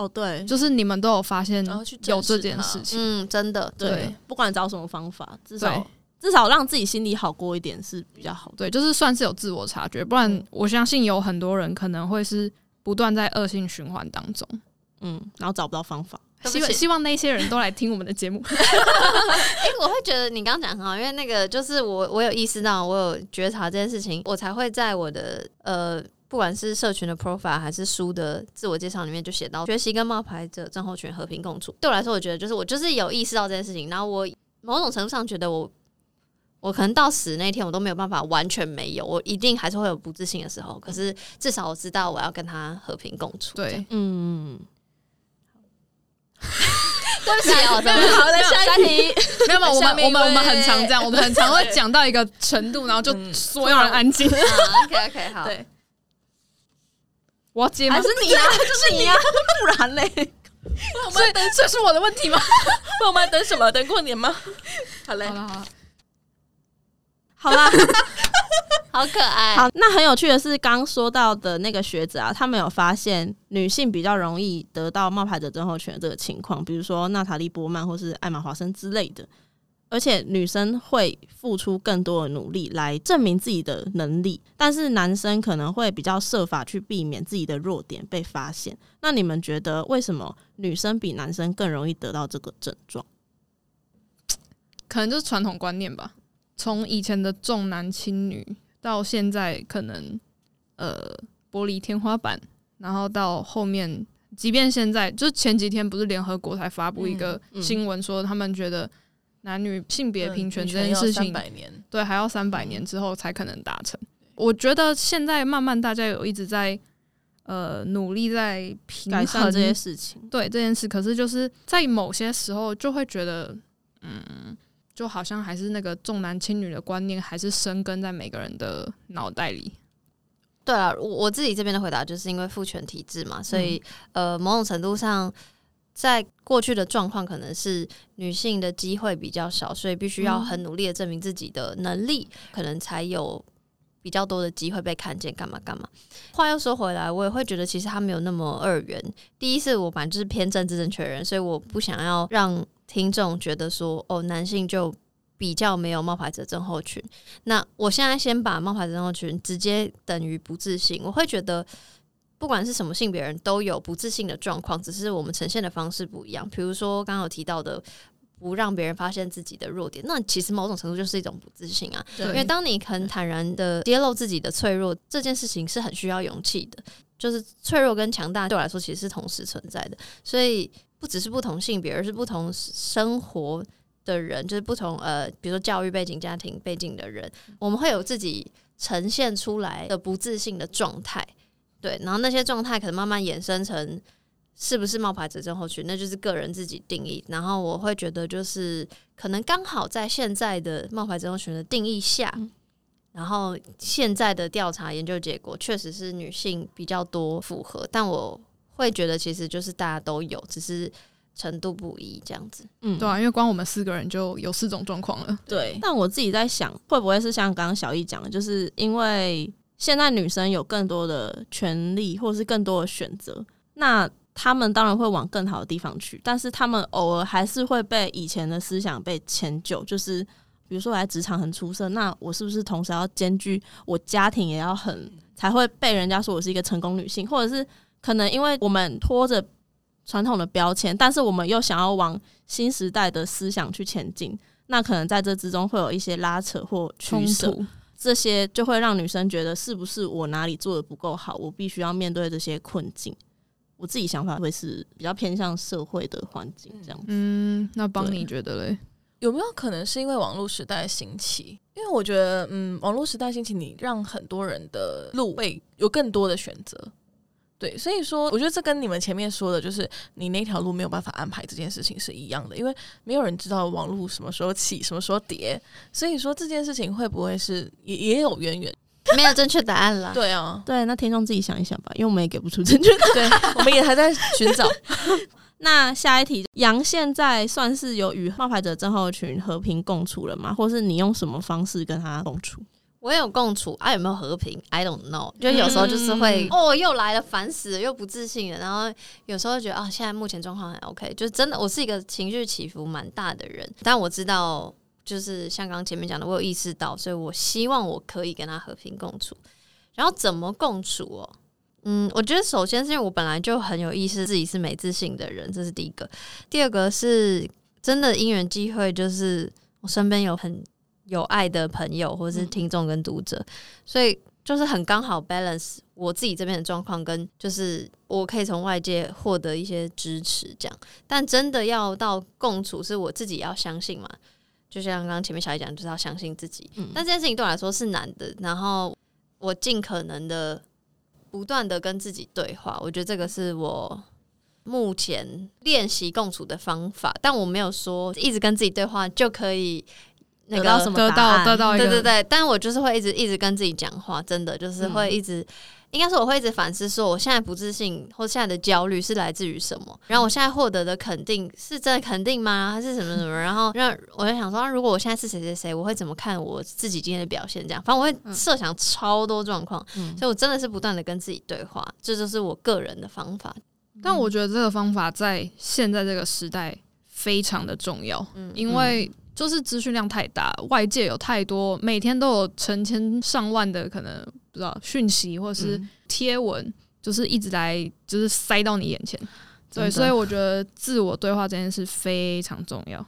哦，对，就是你们都有发现然后去有这件事情，嗯，真的，对，对不管找什么方法，至少至少让自己心里好过一点是比较好的。对，就是算是有自我察觉，不然我相信有很多人可能会是不断在恶性循环当中，嗯，然后找不到方法。希望希望那些人都来听我们的节目。哎、欸，我会觉得你刚刚讲很好，因为那个就是我我有意识到，我有觉察这件事情，我才会在我的呃。不管是社群的 profile 还是书的自我介绍里面，就写到学习跟冒牌者症候群和平共处。对我来说，我觉得就是我就是有意识到这件事情，然后我某种程度上觉得我我可能到死那天我都没有办法完全没有，我一定还是会有不自信的时候。可是至少我知道我要跟他和平共处。对，嗯，对不起哦，真的好的，下一题，没有没有，我们我们我们很常这样，我们很常会 讲到一个程度，然后就所有人安静。OK OK，好。对。我要接吗？还是你啊？就是你啊！不然嘞？我们等这是我的问题吗？那 我们等什么？等过年吗？好嘞，好了好了，好啦，好可爱。好，那很有趣的是，刚说到的那个学者啊，他们有发现女性比较容易得到冒牌者症候群的这个情况，比如说娜塔莉波曼或是艾玛华森之类的。而且女生会付出更多的努力来证明自己的能力，但是男生可能会比较设法去避免自己的弱点被发现。那你们觉得为什么女生比男生更容易得到这个症状？可能就是传统观念吧。从以前的重男轻女，到现在可能呃玻璃天花板，然后到后面，即便现在，就是前几天不是联合国才发布一个新闻说，他们觉得。男女性别平权这件事情，对，还要三百年之后才可能达成。我觉得现在慢慢大家有一直在呃努力在平衡改善这些事情，对这件事。可是就是在某些时候就会觉得，嗯，就好像还是那个重男轻女的观念还是生根在每个人的脑袋里。对啊，我我自己这边的回答就是因为父权体制嘛，所以呃某种程度上。在过去的状况可能是女性的机会比较少，所以必须要很努力的证明自己的能力，嗯、可能才有比较多的机会被看见。干嘛干嘛？话又说回来，我也会觉得其实他没有那么二元。第一是我本来就是偏政治正确的人，所以我不想要让听众觉得说哦，男性就比较没有冒牌者症候群。那我现在先把冒牌者症候群直接等于不自信，我会觉得。不管是什么性别人都有不自信的状况，只是我们呈现的方式不一样。比如说刚刚有提到的，不让别人发现自己的弱点，那其实某种程度就是一种不自信啊。因为当你很坦然的揭露自己的脆弱，这件事情是很需要勇气的。就是脆弱跟强大对我来说其实是同时存在的，所以不只是不同性别，而是不同生活的人，就是不同呃，比如说教育背景、家庭背景的人，我们会有自己呈现出来的不自信的状态。对，然后那些状态可能慢慢衍生成是不是冒牌者症候群，那就是个人自己定义。然后我会觉得，就是可能刚好在现在的冒牌者症候群的定义下，嗯、然后现在的调查研究结果确实是女性比较多符合，但我会觉得其实就是大家都有，只是程度不一这样子。嗯，对啊，因为光我们四个人就有四种状况了。对，但我自己在想，会不会是像刚刚小易讲的，就是因为。现在女生有更多的权利，或者是更多的选择，那她们当然会往更好的地方去。但是她们偶尔还是会被以前的思想被迁就，就是比如说我在职场很出色，那我是不是同时要兼具我家庭也要很，才会被人家说我是一个成功女性？或者是可能因为我们拖着传统的标签，但是我们又想要往新时代的思想去前进，那可能在这之中会有一些拉扯或取舍。这些就会让女生觉得是不是我哪里做的不够好，我必须要面对这些困境。我自己想法会是比较偏向社会的环境这样子。嗯，那帮你觉得嘞？有没有可能是因为网络时代兴起？因为我觉得，嗯，网络时代兴起，你让很多人的路会有更多的选择。对，所以说，我觉得这跟你们前面说的，就是你那条路没有办法安排这件事情是一样的，因为没有人知道网络什么时候起，什么时候跌，所以说这件事情会不会是也也有渊源？没有正确答案了。对啊，对，那听众自己想一想吧，因为我们也给不出正确答案。对，我们也还在寻找。那下一题，杨现在算是有与冒牌者症候群和平共处了吗？或是你用什么方式跟他共处？我有共处啊，有没有和平？I don't know。就有时候就是会、嗯、哦，又来了，烦死了，又不自信了。然后有时候觉得啊，现在目前状况还 OK。就是真的，我是一个情绪起伏蛮大的人，但我知道，就是像刚刚前面讲的，我有意识到，所以我希望我可以跟他和平共处。然后怎么共处哦？嗯，我觉得首先是因为我本来就很有意识自己是没自信的人，这是第一个。第二个是真的因缘机会，就是我身边有很。有爱的朋友或者是听众跟读者，嗯、所以就是很刚好 balance 我自己这边的状况，跟就是我可以从外界获得一些支持，这样。但真的要到共处，是我自己要相信嘛？就像刚刚前面小艾讲，就是要相信自己。嗯、但这件事情对我来说是难的，然后我尽可能的不断的跟自己对话，我觉得这个是我目前练习共处的方法。但我没有说一直跟自己对话就可以。得到什么得到得到，对对对，但我就是会一直一直跟自己讲话，真的就是会一直，嗯、应该是我会一直反思，说我现在不自信或现在的焦虑是来自于什么，然后我现在获得的肯定是真的肯定吗？还是什么什么？然后让我就想说，如果我现在是谁谁谁，我会怎么看我自己今天的表现？这样，反正我会设想超多状况，嗯、所以我真的是不断的跟自己对话，这就是我个人的方法。但我觉得这个方法在现在这个时代非常的重要，嗯，因为。就是资讯量太大，外界有太多，每天都有成千上万的可能不知道讯息或是贴文，嗯、就是一直来就是塞到你眼前。对，所以我觉得自我对话这件事非常重要。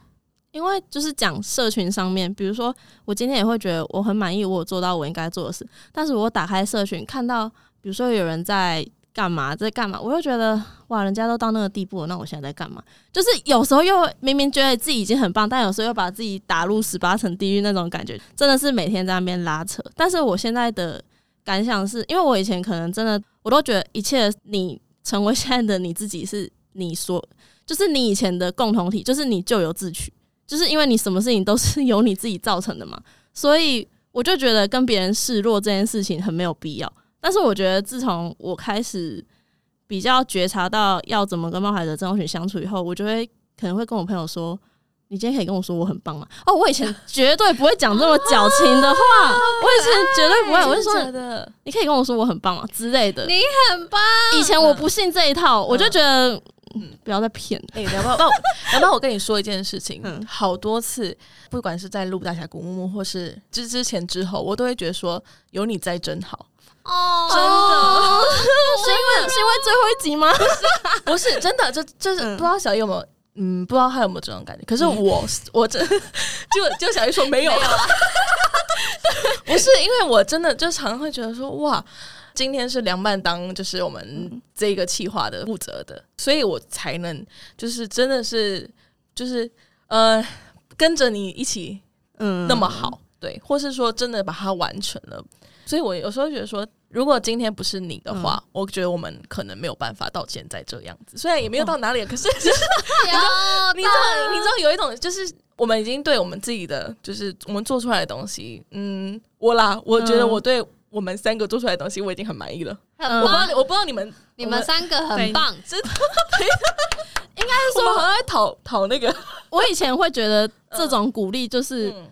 因为就是讲社群上面，比如说我今天也会觉得我很满意，我有做到我应该做的事，但是我打开社群看到，比如说有人在。干嘛在干嘛？我又觉得哇，人家都到那个地步了，那我现在在干嘛？就是有时候又明明觉得自己已经很棒，但有时候又把自己打入十八层地狱那种感觉，真的是每天在那边拉扯。但是我现在的感想是，因为我以前可能真的我都觉得一切你成为现在的你自己是你说，就是你以前的共同体，就是你咎由自取，就是因为你什么事情都是由你自己造成的嘛，所以我就觉得跟别人示弱这件事情很没有必要。但是我觉得，自从我开始比较觉察到要怎么跟冒牌者症候群相处以后，我就会可能会跟我朋友说：“你今天可以跟我说我很棒吗？”哦，我以前 绝对不会讲这么矫情的话，我以前绝对不会，我就说：“你可以跟我说我很棒吗？”之类的。你很棒。以前我不信这一套，我就觉得嗯，不要再骗了。哎，然后，然后我跟你说一件事情，好多次，不管是在录大侠谷慕慕，或是之之前之后，我都会觉得说有你在真好。哦，真的，是因为 是因为最后一集吗？不是，真的，就就是不知道小易有没有，嗯，不知道他有没有这种感觉。可是我，我真 就就小易说没有。了，不是因为我真的就常常会觉得说，哇，今天是凉拌当就是我们这个企划的负责的，所以我才能就是真的是就是呃跟着你一起嗯。那么好，对，或是说真的把它完成了。所以，我有时候觉得说，如果今天不是你的话，嗯、我觉得我们可能没有办法到现在这样子。虽然也没有到哪里，哦、可是就是你知道，你知道，你知道有一种，就是我们已经对我们自己的，就是我们做出来的东西，嗯，我啦，我觉得我对我们三个做出来的东西，我已经很满意了。嗯、我不知道，我不知道你们，你们三个很棒，真的。应该是说，很爱讨讨那个。我以前会觉得这种鼓励就是，嗯、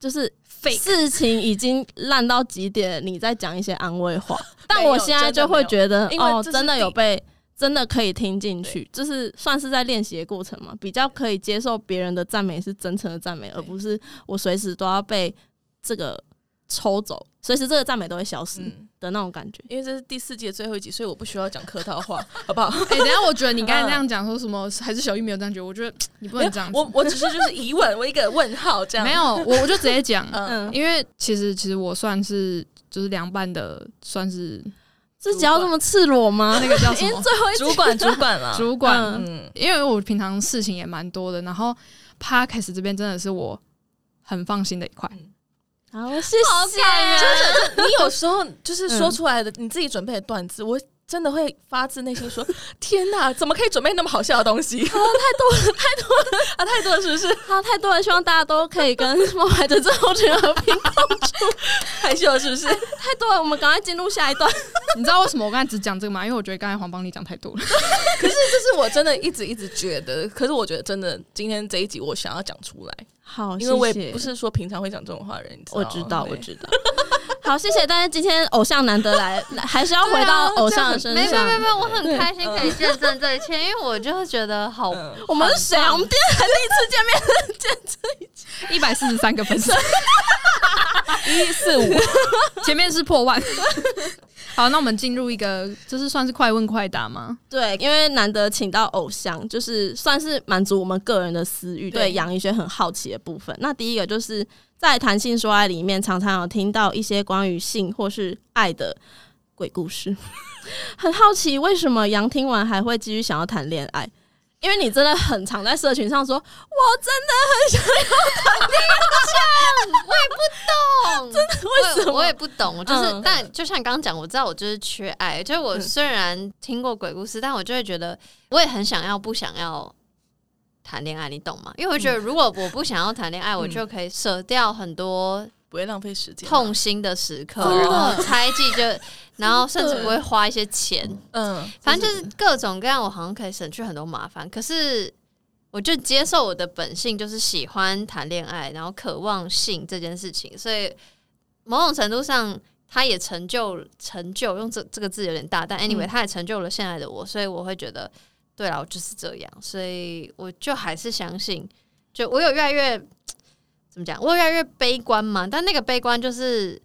就是。事情已经烂到极点，你再讲一些安慰话，但我现在就会觉得，哦，真的有被，真的可以听进去，就是算是在练习的过程嘛，比较可以接受别人的赞美是真诚的赞美，而不是我随时都要被这个抽走，随时这个赞美都会消失。嗯的那种感觉，因为这是第四季的最后一集，所以我不需要讲客套话，好不好？哎、欸，等下，我觉得你刚才那样讲说什么，还是小玉没有这样觉得？我觉得你不能这样。我我只是就是疑问，我一个问号这样。没有，我我就直接讲，嗯，因为其实其实我算是就是凉拌的，算是自己要这么赤裸吗？那个叫什 么？最后一主管 主管了，主管。嗯，因为我平常事情也蛮多的，然后 Podcast 这边真的是我很放心的一块。嗯好，谢谢。就是你有时候就是说出来的，你自己准备的段子，我真的会发自内心说：“ 天哪，怎么可以准备那么好笑的东西？”太多了，太多了啊，太多了，是不是？好，太多了，希望大家都可以跟冒牌者症候群和平共处。害羞了，是不是？太多了，我们赶快进入下一段。你知道为什么我刚才只讲这个吗？因为我觉得刚才黄邦妮讲太多了。可是这是我真的一直一直觉得，可是我觉得真的今天这一集我想要讲出来。好，因为我也不是说平常会讲这种话的人，我知道，我知道。好，谢谢。但是今天偶像难得来，还是要回到偶像的身上。没有没没，我很开心可以见证这一切，因为我就觉得好。我们是谁啊？我们今天第一次见面，见这一切，一百四十三个粉丝，一四五，前面是破万。好，那我们进入一个，就是算是快问快答吗？对，因为难得请到偶像，就是算是满足我们个人的私欲，对杨一轩很好奇的部分。那第一个就是在谈性说爱里面，常常有听到一些关于性或是爱的鬼故事，很好奇为什么杨听完还会继续想要谈恋爱？因为你真的很常在社群上说，我真的很想要谈恋爱，我也不懂，真的为什么？我，我也不懂，就是，嗯、但就像刚刚讲，我知道我就是缺爱，就是我虽然听过鬼故事，嗯、但我就会觉得，我也很想要，不想要谈恋爱，你懂吗？因为我觉得，如果我不想要谈恋爱，嗯、我就可以舍掉很多。不会浪费时间，痛心的时刻，然后猜忌就，然后甚至不会花一些钱，嗯，反正就是各种各样，我好像可以省去很多麻烦。可是，我就接受我的本性，就是喜欢谈恋爱，然后渴望性这件事情。所以，某种程度上，他也成就成就，用这这个字有点大，但 anyway，他也成就了现在的我。所以，我会觉得，对了，我就是这样。所以，我就还是相信，就我有越来越。怎么讲？我有越来越悲观嘛，但那个悲观就是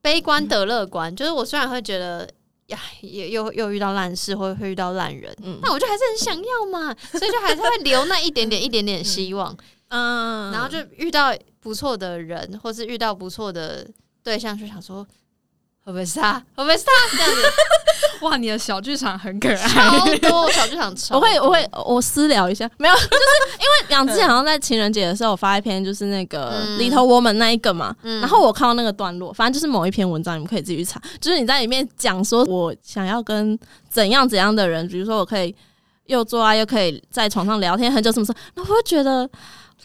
悲观得乐观，嗯、就是我虽然会觉得呀，也又又遇到烂事，或会遇到烂人，嗯，那我就还是很想要嘛，所以就还是会留那一点点、一点点希望，嗯，然后就遇到不错的人，或是遇到不错的对象，就想说。会不会是他？会不会是他？这样子，哇！你的小剧场很可爱，超多小剧场超多。我会，我会，我私聊一下，没有，就是因为两之前好像在情人节的时候我发一篇，就是那个 Little Woman 那一个嘛，嗯、然后我看到那个段落，反正就是某一篇文章，你们可以自己去查，就是你在里面讲说，我想要跟怎样怎样的人，比如说我可以又做爱，又可以在床上聊天很久，什么什么，那我会觉得。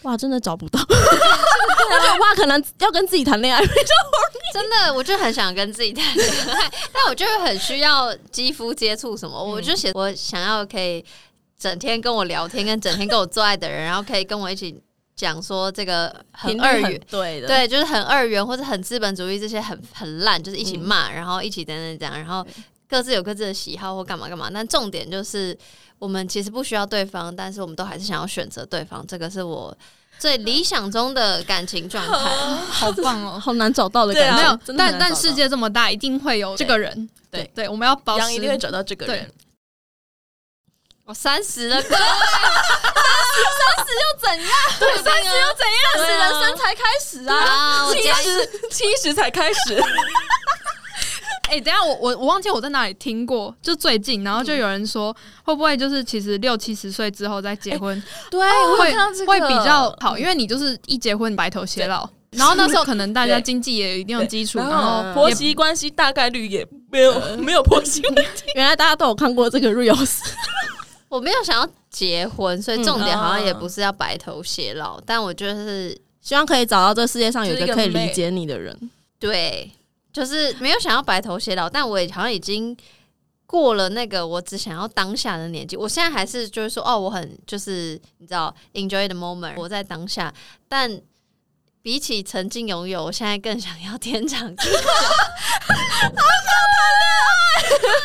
哇，真的找不到，我觉得哇，可能要跟自己谈恋爱比较容易。真的，我就很想跟自己谈恋爱，但我就是很需要肌肤接触什么。嗯、我就写我想要可以整天跟我聊天，跟整天跟我做爱的人，然后可以跟我一起讲说这个很二元，对的，对，就是很二元或者很资本主义这些很很烂，就是一起骂，嗯、然后一起等等讲，然后各自有各自的喜好或干嘛干嘛。但重点就是。我们其实不需要对方，但是我们都还是想要选择对方。这个是我最理想中的感情状态，好棒哦，好难找到的感觉。没有，但但世界这么大，一定会有这个人。对对，我们要保持，一定会找到这个人。我三十了，三十三十又怎样？对，三十又怎样？是人生才开始啊，七十七十才开始。哎、欸，等下我我我忘记我在哪里听过，就最近，然后就有人说，会不会就是其实六七十岁之后再结婚，欸、对，会、这个、会比较好，因为你就是一结婚白头偕老，然后那时候可能大家经济也有一定的基础，然后婆媳关系大概率也没有、呃、没有婆媳问题。原来大家都有看过这个 reels，我没有想要结婚，所以重点好像也不是要白头偕老，嗯、但我就是希望可以找到这世界上有一个可以理解你的人，对。就是没有想要白头偕老，但我也好像已经过了那个我只想要当下的年纪。我现在还是就是说，哦，我很就是你知道，enjoy the moment，活在当下。但比起曾经拥有，我现在更想要天长地久。好想谈恋爱，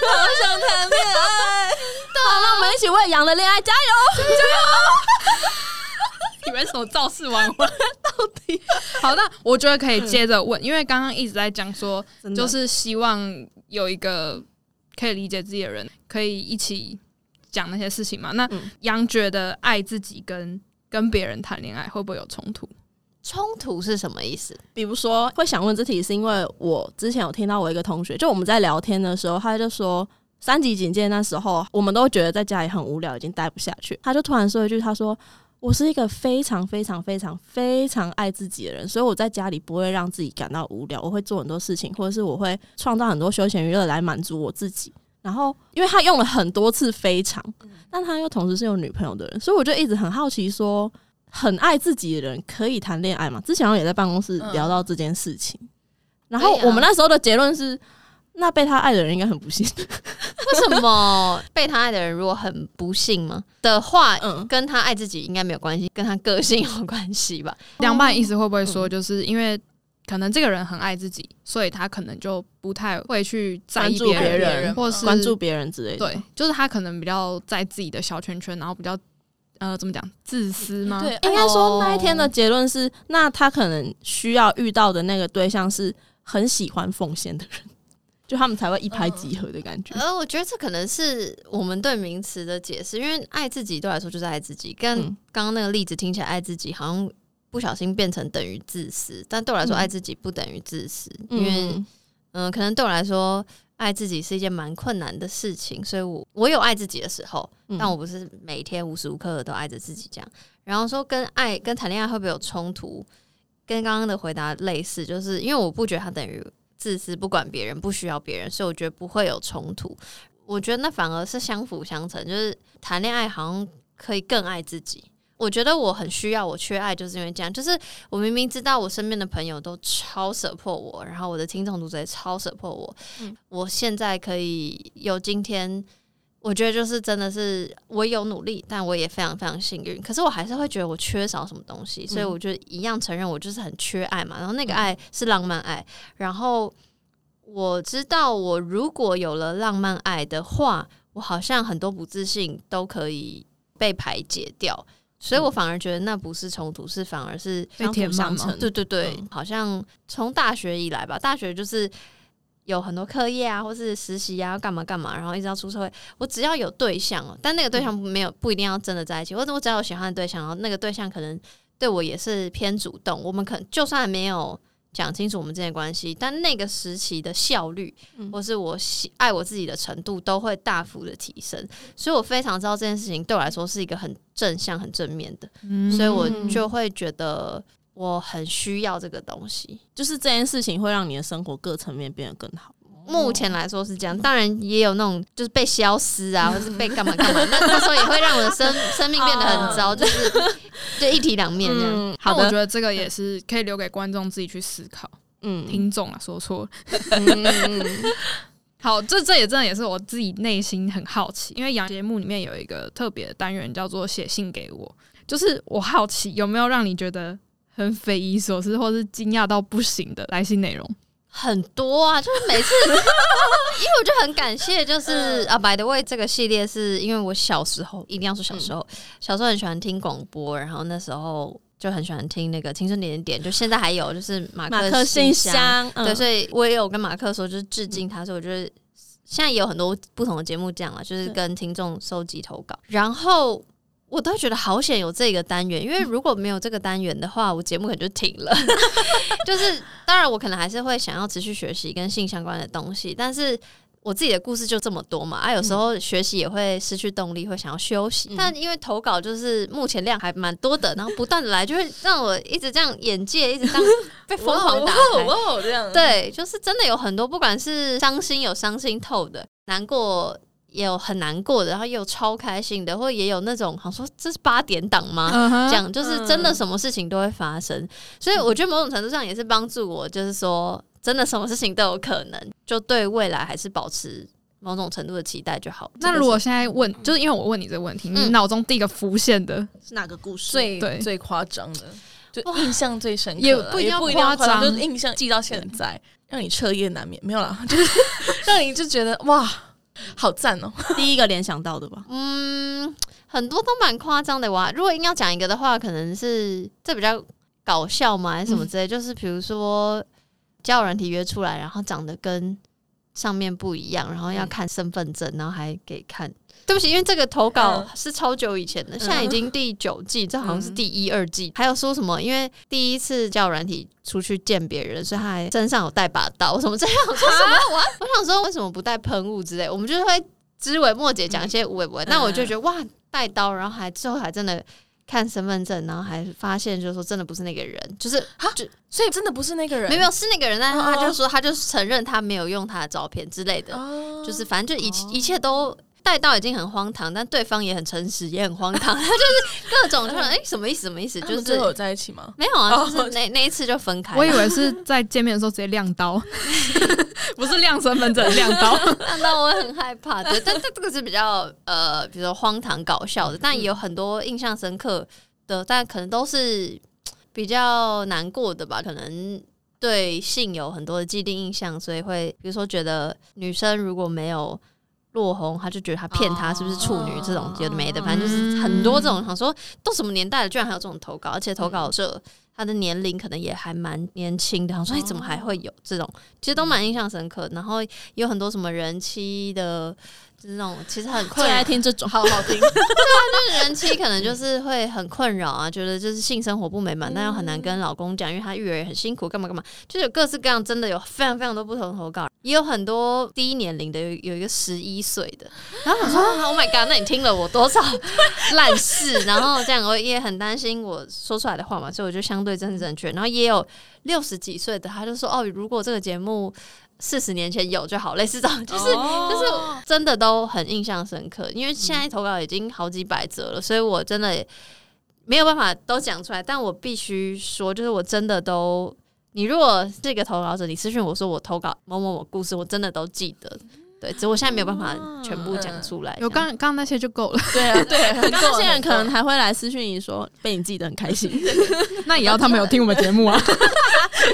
好想谈恋爱。好，那我们一起为杨的恋爱加油，加油！以为什么造势晚会？到底好，那我觉得可以接着问，嗯、因为刚刚一直在讲说，就是希望有一个可以理解自己的人，可以一起讲那些事情嘛。那杨觉得爱自己跟跟别人谈恋爱会不会有冲突？冲突是什么意思？比如说，会想问这题，是因为我之前有听到我一个同学，就我们在聊天的时候，他就说三级警戒那时候，我们都觉得在家里很无聊，已经待不下去。他就突然说一句，他说。我是一个非常非常非常非常爱自己的人，所以我在家里不会让自己感到无聊，我会做很多事情，或者是我会创造很多休闲娱乐来满足我自己。然后因为他用了很多次非常，但他又同时是有女朋友的人，所以我就一直很好奇说，很爱自己的人可以谈恋爱吗？之前我也在办公室聊到这件事情，然后我们那时候的结论是。那被他爱的人应该很不幸。为什么 被他爱的人如果很不幸吗？的话，嗯，跟他爱自己应该没有关系，跟他个性有关系吧？凉拌意思会不会说，就是因为可能这个人很爱自己，所以他可能就不太会去在意别人，人，或是关注别人之类的。对，就是他可能比较在自己的小圈圈，然后比较呃，怎么讲，自私吗？对，应该说那一天的结论是，那他可能需要遇到的那个对象是很喜欢奉献的人。就他们才会一拍即合的感觉。呃，我觉得这可能是我们对名词的解释，因为爱自己对我来说就是爱自己，跟刚刚那个例子听起来，爱自己好像不小心变成等于自私，但对我来说，爱自己不等于自私，因为嗯、呃，可能对我来说，爱自己是一件蛮困难的事情，所以我我有爱自己的时候，但我不是每天无时无刻都爱着自己这样。然后说跟爱跟谈恋爱会不会有冲突？跟刚刚的回答类似，就是因为我不觉得它等于。自私，不管别人，不需要别人，所以我觉得不会有冲突。我觉得那反而是相辅相成，就是谈恋爱好像可以更爱自己。我觉得我很需要，我缺爱，就是因为这样。就是我明明知道我身边的朋友都超舍破我，然后我的听众读者也超舍破我，嗯，我现在可以有今天。我觉得就是真的是我有努力，但我也非常非常幸运。可是我还是会觉得我缺少什么东西，所以我就一样承认我就是很缺爱嘛。然后那个爱是浪漫爱，然后我知道我如果有了浪漫爱的话，我好像很多不自信都可以被排解掉，所以我反而觉得那不是冲突，是反而是相辅相成。对对对，好像从大学以来吧，大学就是。有很多课业啊，或是实习啊，要干嘛干嘛，然后一直到出社会，我只要有对象，但那个对象没有不一定要真的在一起，或者我只要有喜欢的对象，然后那个对象可能对我也是偏主动，我们可能就算没有讲清楚我们之间的关系，但那个时期的效率，或是我喜爱我自己的程度都会大幅的提升，所以我非常知道这件事情对我来说是一个很正向、很正面的，所以我就会觉得。我很需要这个东西，就是这件事情会让你的生活各层面变得更好。目前来说是这样，当然也有那种就是被消失啊，或是被干嘛干嘛，那那时候也会让我的生生命变得很糟，就是就一体两面这样。嗯、好，我觉得这个也是可以留给观众自己去思考。嗯，听众啊，说错了。嗯、好，这这也真的也是我自己内心很好奇，因为杨节目里面有一个特别的单元叫做写信给我，就是我好奇有没有让你觉得。很匪夷所思，或是惊讶到不行的来信内容。很多啊，就是每次，因为我就很感谢，就是啊，by the way，这个系列是因为我小时候一定要说小时候，嗯、小时候很喜欢听广播，然后那时候就很喜欢听那个青春点点点，就现在还有就是马克信箱，对，所以我也有跟马克说，就是致敬他，所以我觉得现在也有很多不同的节目这样了，就是跟听众收集投稿，然后。我都觉得好险有这个单元，因为如果没有这个单元的话，我节目可能就停了。就是当然，我可能还是会想要持续学习跟性相关的东西，但是我自己的故事就这么多嘛，啊，有时候学习也会失去动力，会想要休息。嗯、但因为投稿就是目前量还蛮多的，然后不断的来，就会让我一直这样眼界一直这样被疯狂打开。这样对，就是真的有很多，不管是伤心有伤心透的，难过。也有很难过的，然后也有超开心的，或者也有那种好像说这是八点档吗？这样、uh huh, 就是真的什么事情都会发生，嗯、所以我觉得某种程度上也是帮助我，就是说真的什么事情都有可能，就对未来还是保持某种程度的期待就好。那如果现在问，就是因为我问你这个问题，嗯、你脑中第一个浮现的是哪个故事？最最夸张的，就印象最深刻，也不一定夸张，就是印象记到现在，让你彻夜难眠。没有啦，就是 让你就觉得哇。好赞哦！第一个联想到的吧？嗯，很多都蛮夸张的哇。如果硬要讲一个的话，可能是这比较搞笑嘛，还是什么之类？嗯、就是比如说交友软体约出来，然后长得跟上面不一样，然后要看身份证，然后还给看。对不起，因为这个投稿是超久以前的，现在已经第九季，这好像是第一二季。还有说什么？因为第一次交友软体出去见别人，所以他还身上有带把刀，什么这样 说什么？我我想说为什么不带喷雾之类？我们就是会枝微末节讲一些无谓不谓。那我就觉得哇，带刀，然后还最后还真的看身份证，然后还发现就是说真的不是那个人，就是就所以真的不是那个人，没有是那个人，但是他就说他就承认他没有用他的照片之类的，哦、就是反正就一一切都。带到已经很荒唐，但对方也很诚实，也很荒唐。他 就是各种就是，哎、欸，什么意思？什么意思？就是最后有在一起吗？没有啊，就是那那一次就分开。我以为是在见面的时候直接亮刀，不是亮身份证，亮刀。亮刀我很害怕。对，但这这个是比较呃，比如说荒唐搞笑的，但也有很多印象深刻的，但可能都是比较难过的吧。可能对性有很多的既定印象，所以会比如说觉得女生如果没有。落红，他就觉得他骗他是不是处女这种有的没的，反正就是很多这种。想说都什么年代了，居然还有这种投稿，而且投稿者他的年龄可能也还蛮年轻的。想说哎，怎么还会有这种？其实都蛮印象深刻。然后有很多什么人妻的。就是那种其实很困，爱听这种，好好听。对啊，就是人妻可能就是会很困扰啊，觉得就是性生活不美满，但又很难跟老公讲，因为他育儿也很辛苦，干嘛干嘛，就是有各式各样，真的有非常非常多不同的投稿，也有很多低年龄的，有有一个十一岁的，然后我说 Oh my god，那你听了我多少烂事？然后这样我也很担心我说出来的话嘛，所以我就相对政治正确。然后也有六十几岁的，他就说哦，如果这个节目。四十年前有就好，类似这种，就是、oh. 就是真的都很印象深刻。因为现在投稿已经好几百则了，所以我真的没有办法都讲出来。但我必须说，就是我真的都，你如果是一个投稿者，你私信我说我投稿某某某故事，我真的都记得。对，只是我现在没有办法全部讲出来。有刚刚刚那些就够了。对啊，对，很多那些人可能还会来私讯你说被你记得很开心，那也要他们有听我们节目啊。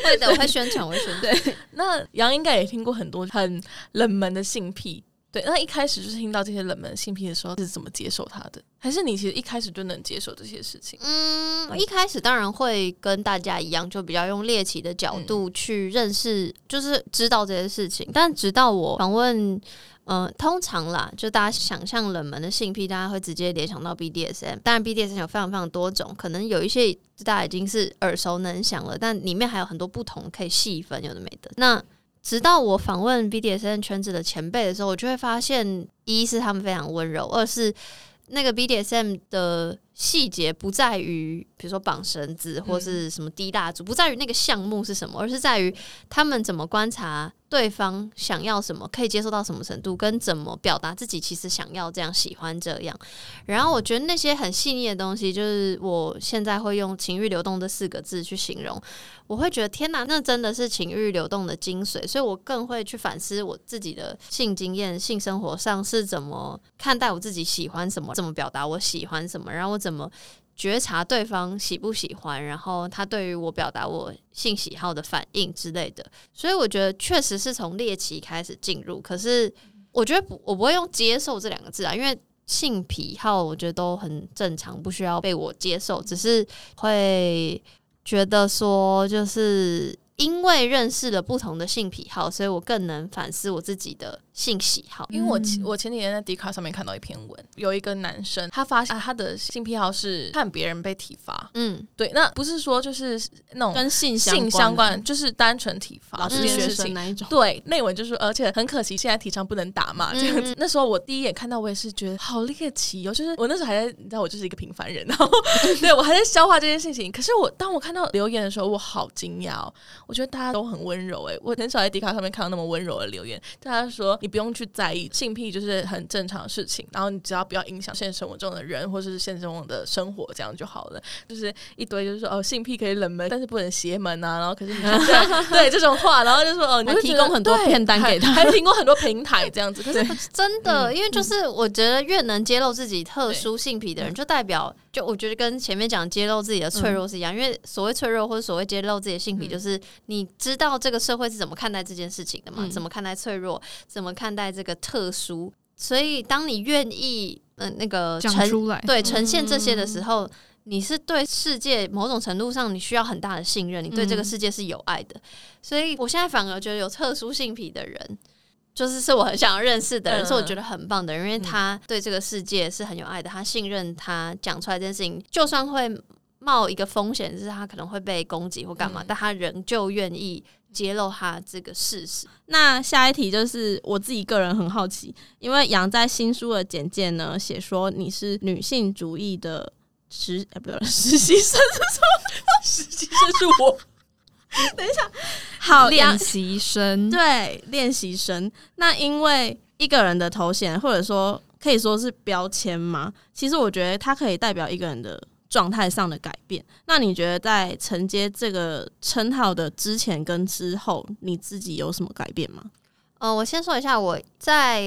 会的，我会宣传，我会宣传。对，那杨应该也听过很多很冷门的性癖。对，那一开始就是听到这些冷门性癖的时候，是怎么接受它的？还是你其实一开始就能接受这些事情？嗯，一开始当然会跟大家一样，就比较用猎奇的角度去认识，嗯、就是知道这些事情。但直到我访问，嗯、呃，通常啦，就大家想象冷门的性癖，大家会直接联想到 BDSM。当然，BDSM 有非常非常多种，可能有一些大家已经是耳熟能详了，但里面还有很多不同可以细分，有的没的。那直到我访问 BDSM 圈子的前辈的时候，我就会发现，一是他们非常温柔，二是那个 BDSM 的细节不在于，比如说绑绳子或是什么滴蜡烛，不在于那个项目是什么，而是在于他们怎么观察。对方想要什么，可以接受到什么程度，跟怎么表达自己其实想要这样、喜欢这样。然后我觉得那些很细腻的东西，就是我现在会用“情欲流动”这四个字去形容。我会觉得天哪，那真的是情欲流动的精髓。所以我更会去反思我自己的性经验、性生活上是怎么看待我自己喜欢什么，怎么表达我喜欢什么，然后我怎么。觉察对方喜不喜欢，然后他对于我表达我性喜好的反应之类的，所以我觉得确实是从猎奇开始进入。可是我觉得不，我不会用接受这两个字啊，因为性癖好我觉得都很正常，不需要被我接受，只是会觉得说就是。因为认识了不同的性癖好，所以我更能反思我自己的性喜好。因为我前我前几天在 D 卡上面看到一篇文，有一个男生他发现他的性癖好是看别人被体罚。嗯，对，那不是说就是那种跟性性相关，就是单纯体罚老师学生那一种。对，内文就是，而且很可惜，现在提倡不能打骂，这样子。那时候我第一眼看到，我也是觉得好猎奇哦，就是我那时候还在，你知道，我就是一个平凡人，然后 对我还在消化这件事情。可是我当我看到留言的时候，我好惊讶哦。我觉得大家都很温柔诶，我很少在迪卡上面看到那么温柔的留言。大家说你不用去在意性癖，就是很正常的事情，然后你只要不要影响现实生活中的人，或者是现实中的生活，这样就好了。就是一堆就是说哦，性癖可以冷门，但是不能邪门啊。然后可是你看 对，对这种话，然后就说哦，你会提供很多片单给他，还，还提供很多平台这样子。可是真的，因为就是我觉得越能揭露自己特殊性癖的人，就代表就我觉得跟前面讲揭露自己的脆弱是一样，因为所谓脆弱或者所谓揭露自己的性癖，就是你。知道这个社会是怎么看待这件事情的嘛？嗯、怎么看待脆弱？怎么看待这个特殊？所以，当你愿意嗯、呃、那个讲出来，对呈现这些的时候，嗯、你是对世界某种程度上你需要很大的信任，你对这个世界是有爱的。嗯、所以我现在反而觉得有特殊性癖的人，就是是我很想要认识的人，嗯、是我觉得很棒的人，因为他对这个世界是很有爱的，他信任他讲出来这件事情，就算会。冒一个风险，就是他可能会被攻击或干嘛，嗯、但他仍旧愿意揭露他这个事实。那下一题就是我自己个人很好奇，因为杨在新书的简介呢写说你是女性主义的实哎，不对，实习生是什么？实习生是我。等一下，好，练习生，对，练习生。那因为一个人的头衔，或者说可以说是标签吗，其实我觉得它可以代表一个人的状态上的改变。那你觉得在承接这个称号的之前跟之后，你自己有什么改变吗？呃，我先说一下我在。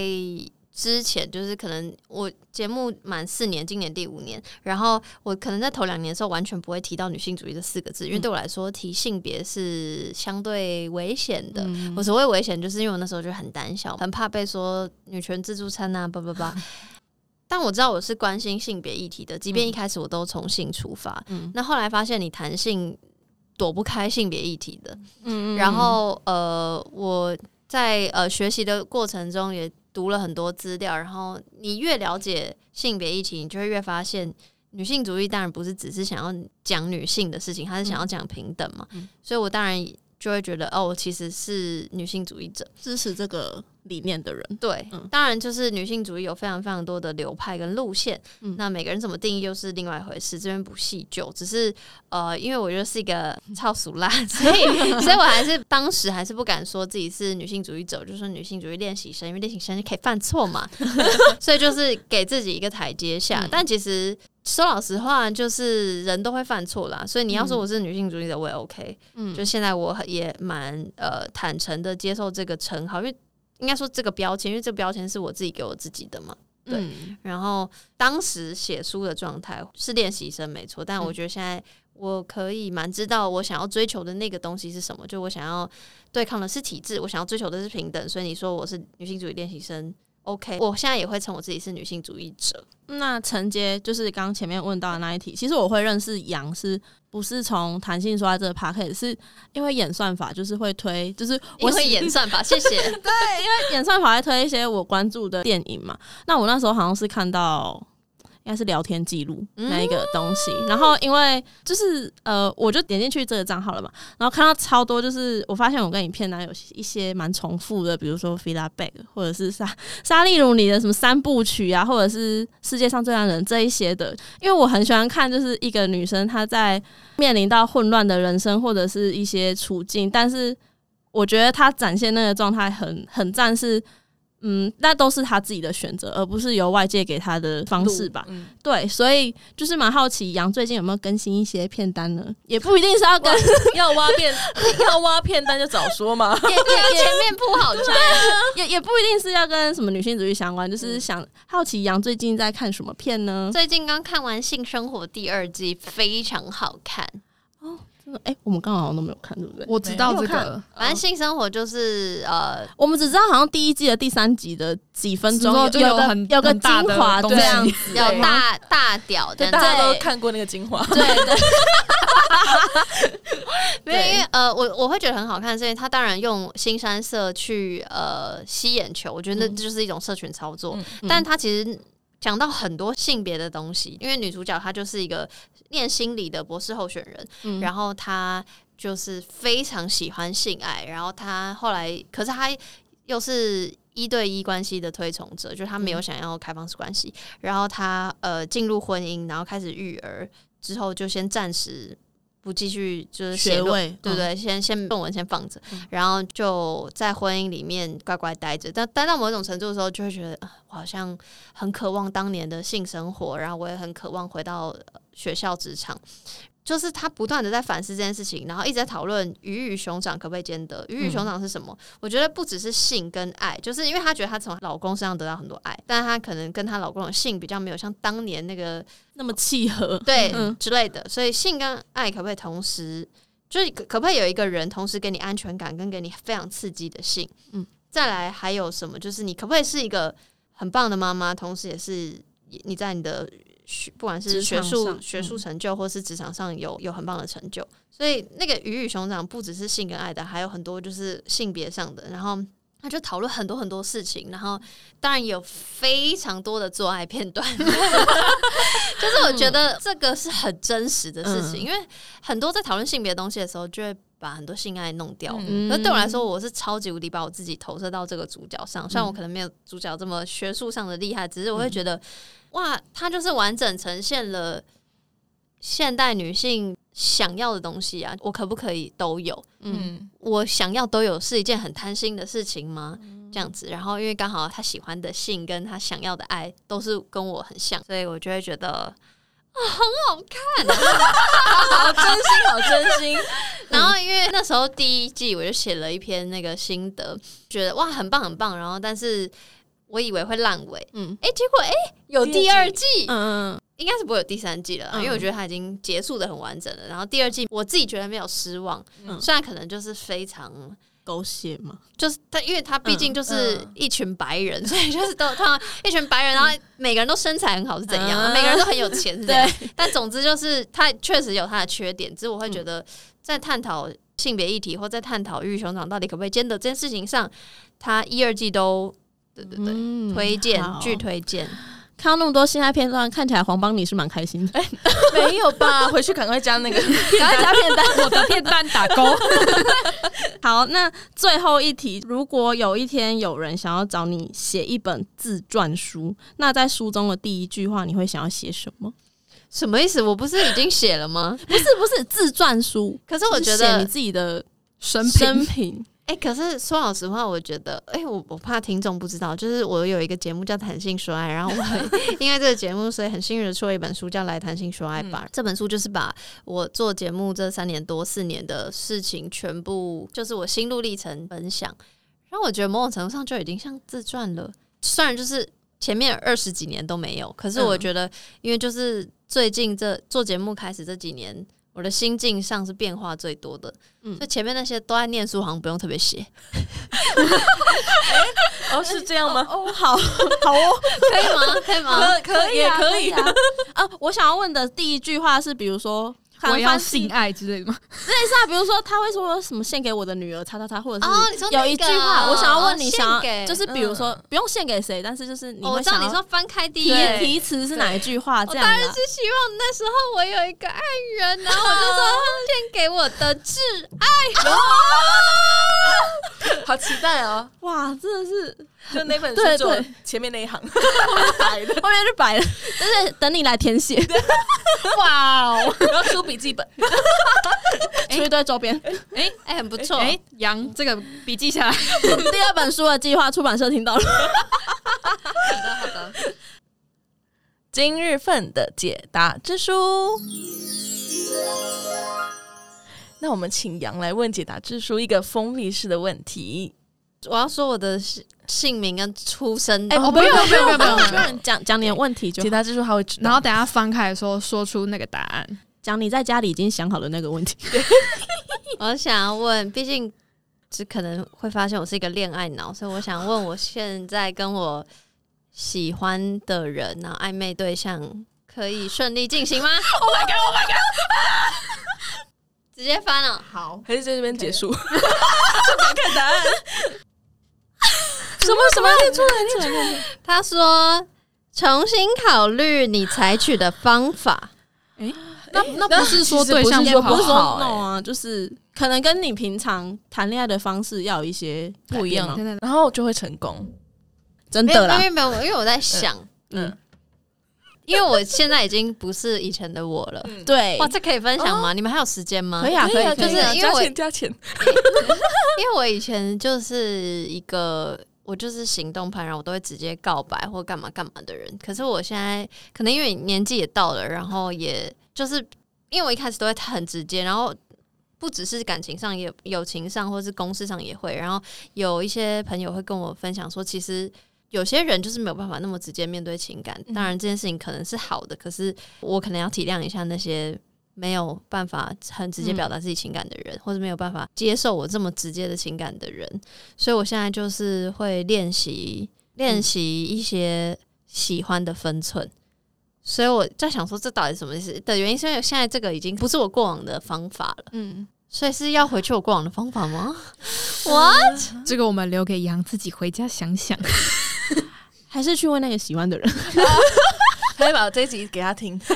之前就是可能我节目满四年，今年第五年，然后我可能在头两年的时候完全不会提到女性主义这四个字，因为对我来说提性别是相对危险的。嗯、我所谓危险，就是因为我那时候就很胆小，很怕被说女权自助餐啊，叭叭叭。但我知道我是关心性别议题的，即便一开始我都从性出发，嗯、那后来发现你谈性躲不开性别议题的，嗯，然后呃我在呃学习的过程中也。读了很多资料，然后你越了解性别议题，你就会越发现，女性主义当然不是只是想要讲女性的事情，它是想要讲平等嘛。嗯、所以我当然就会觉得，哦，我其实是女性主义者，支持这个理念的人。对，嗯、当然就是女性主义有非常非常多的流派跟路线，嗯、那每个人怎么定义又是另外一回事，这边不细究。只是呃，因为我觉得是一个超俗辣，所以 所以我还是当时还是不敢说自己是女性主义者，就是女性主义练习生，因为练习生可以犯错嘛，所以就是给自己一个台阶下。嗯、但其实说老实话，就是人都会犯错啦，所以你要说我是女性主义者，我也 OK。嗯，就现在我也蛮呃坦诚的接受这个称号，因为。应该说这个标签，因为这个标签是我自己给我自己的嘛。对，嗯、然后当时写书的状态是练习生没错，但我觉得现在我可以蛮知道我想要追求的那个东西是什么，就我想要对抗的是体制，我想要追求的是平等。所以你说我是女性主义练习生。OK，我现在也会称我自己是女性主义者。那承接就是刚刚前面问到的那一题，其实我会认识杨，是不是从弹性说爱这个 podcast，是因为演算法就是会推，就是我会演算法，谢谢。对，因为演算法会推一些我关注的电影嘛。那我那时候好像是看到。应该是聊天记录那一个东西，嗯、然后因为就是呃，我就点进去这个账号了嘛，然后看到超多，就是我发现我跟影片呢有一些蛮重复的，比如说 Fila Bag 或者是沙沙莉鲁尼的什么三部曲啊，或者是世界上最烂人这一些的，因为我很喜欢看，就是一个女生她在面临到混乱的人生或者是一些处境，但是我觉得她展现那个状态很很赞是。嗯，那都是他自己的选择，而不是由外界给他的方式吧？嗯、对，所以就是蛮好奇，杨最近有没有更新一些片单呢？也不一定是要跟 要挖片，要挖片单就早说嘛，也也前面铺好的，也也不一定是要跟什么女性主义相关，就是想好奇杨最近在看什么片呢？最近刚看完《性生活》第二季，非常好看。哎、欸，我们刚好像都没有看，对不对？我知道这个，反正性生活就是呃，我们只知道好像第一季的第三集的几分钟就有很有个精华这样子，有大大屌的，大家都看过那个精华，对对。没有，因为呃，我我会觉得很好看，所以他当然用新山色去呃吸眼球，我觉得那就是一种社群操作，但他其实。讲到很多性别的东西，因为女主角她就是一个念心理的博士候选人，嗯、然后他就是非常喜欢性爱，然后他后来，可是他又是一对一关系的推崇者，就是他没有想要开放式关系，嗯、然后他呃进入婚姻，然后开始育儿之后，就先暂时。不继续就是写对不对？嗯、先先论文先放着，嗯、然后就在婚姻里面乖乖待着。但待到某一种程度的时候，就会觉得我好像很渴望当年的性生活，然后我也很渴望回到学校职场。就是他不断的在反思这件事情，然后一直在讨论鱼与熊掌可不可以兼得。鱼与熊掌是什么？嗯、我觉得不只是性跟爱，就是因为她觉得她从老公身上得到很多爱，但是她可能跟她老公的性比较没有像当年那个那么契合，对、嗯、之类的。所以性跟爱可不可以同时？就是可不可以有一个人同时给你安全感，跟给你非常刺激的性？嗯，再来还有什么？就是你可不可以是一个很棒的妈妈，同时也是你在你的。学不管是学术学术成就，或是职场上有有很棒的成就，所以那个鱼与熊掌不只是性跟爱的，还有很多就是性别上的。然后他就讨论很多很多事情，然后当然有非常多的做爱片段，就是我觉得这个是很真实的事情，因为很多在讨论性别东西的时候，就会把很多性爱弄掉。可是对我来说，我是超级无敌把我自己投射到这个主角上，虽然我可能没有主角这么学术上的厉害，只是我会觉得。哇，他就是完整呈现了现代女性想要的东西啊，我可不可以都有？嗯，我想要都有是一件很贪心的事情吗？这样子，然后因为刚好他喜欢的性跟他想要的爱都是跟我很像，所以我就会觉得啊，很好看，好真心，好真心。然后因为那时候第一季我就写了一篇那个心得，觉得哇，很棒很棒。然后但是我以为会烂尾，嗯，哎，结果哎有第二季，嗯。应该是不会有第三季了，嗯、因为我觉得它已经结束的很完整了。然后第二季我自己觉得没有失望，嗯、虽然可能就是非常狗血嘛，就是他，因为他毕竟就是一群白人，嗯嗯、所以就是都他一群白人，然后每个人都身材很好是怎样？嗯、每个人都很有钱是怎样？对 但总之就是他确实有他的缺点，只是我会觉得在探讨性别议题或在探讨鱼与熊掌到底可不可以兼得这件事情上，他一二季都对对对，嗯、推荐巨推荐。看到那么多性爱片段，看起来黄邦你是蛮开心的。哎、欸，没有吧？回去赶快加那个，赶快加片单，我的片单打勾。好，那最后一题，如果有一天有人想要找你写一本自传书，那在书中的第一句话，你会想要写什么？什么意思？我不是已经写了吗？不是，不是自传书。可是我觉得你自己的生生平。哎、欸，可是说老实话，我觉得，哎、欸，我我怕听众不知道，就是我有一个节目叫《谈性说爱》，然后我 因为这个节目，所以很幸运的出了一本书，叫《来谈性说爱吧》。嗯、这本书就是把我做节目这三年多四年的事情，全部就是我心路历程分享。然后我觉得某种程度上就已经像自传了，虽然就是前面二十几年都没有，可是我觉得，因为就是最近这做节目开始这几年。我的心境上是变化最多的，嗯，所以前面那些都在念书，好像不用特别写。哦，是这样吗？哦，好，好哦，可以吗？可以吗？可可以，也可以啊。啊，我想要问的第一句话是，比如说。我要性爱之类的吗？类似啊，比如说他会说什么献给我的女儿，叉叉叉，或者是有一句话，我想要问你，想要就是比如说不用献给谁，但是就是你会想要你说翻开第一题词是哪一句话？这样，当然是希望那时候我有一个爱人，然后我就说献给我的挚爱。好期待哦！哇，真的是就那本书做前面那一行 后面白的，后面是白的，就是等你来填写。哇哦，然后书笔记本，出一堆周边，哎哎，很不错。哎，杨这个笔记下来，第二本书的计划，出版社听到了。好的好的，今日份的解答之书。那我们请杨来问解答之书一个封闭式的问题。我要说我的姓姓名跟出生。哎，不用不用不用不用，讲讲你的问题就。解答之书他会知道，然后等下翻开的时候说出那个答案，讲你在家里已经想好的那个问题。我想要问，毕竟只可能会发现我是一个恋爱脑，所以我想问，我现在跟我喜欢的人，然后暧昧对象可以顺利进行吗？Oh my god！Oh my god！直接翻了，好，还是在这边结束？想看答案？什么什么？念出来，念出来！他说：“重新考虑你采取的方法。”哎，那那不是说对象不好，不是说 no 啊，就是可能跟你平常谈恋爱的方式要有一些不一样，然后就会成功。真的啦，没有没有，因为我在想，嗯。因为我现在已经不是以前的我了，对，哇，这可以分享吗？你们还有时间吗？可以啊，可以，就是因为我加钱，因为我以前就是一个我就是行动派，然后我都会直接告白或干嘛干嘛的人。可是我现在可能因为年纪也到了，然后也就是因为我一开始都会很直接，然后不只是感情上，也友情上或是公事上也会。然后有一些朋友会跟我分享说，其实。有些人就是没有办法那么直接面对情感，当然这件事情可能是好的，可是我可能要体谅一下那些没有办法很直接表达自己情感的人，或者没有办法接受我这么直接的情感的人，所以我现在就是会练习练习一些喜欢的分寸，所以我在想说这到底什么意思的原因，是因为现在这个已经不是我过往的方法了，嗯，所以是要回去我过往的方法吗？What？这个我们留给杨自己回家想想。还是去问那个喜欢的人，可以把这一集给他听。欸、不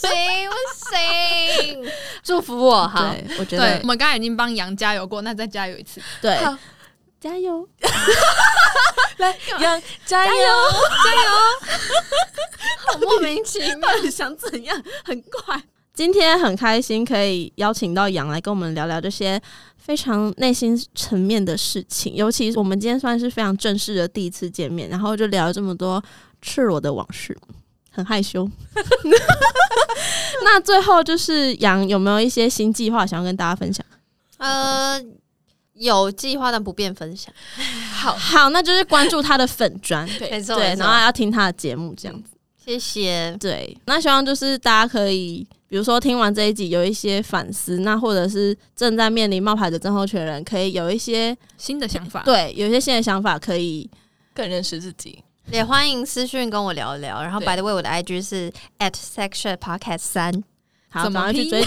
行不行，祝福我哈！我觉得我们刚才已经帮杨加油过，那再加油一次。对，加油，来杨加油加油，好莫名其妙，到底想怎样？很怪。今天很开心可以邀请到杨来跟我们聊聊这些非常内心层面的事情，尤其是我们今天算是非常正式的第一次见面，然后就聊了这么多赤裸的往事。很害羞。那最后就是杨有没有一些新计划想要跟大家分享？呃，有计划但不便分享。好好，那就是关注他的粉专，对，对，然后要听他的节目这样子。谢谢。对，那希望就是大家可以，比如说听完这一集有一些反思，那或者是正在面临冒牌的症候群的人，可以有一些新的想法。对，有一些新的想法，可以更认识自己。也欢迎私讯跟我聊聊，然后 by the way，我的 IG 是 at sexchat podcast 三，好，马上？去追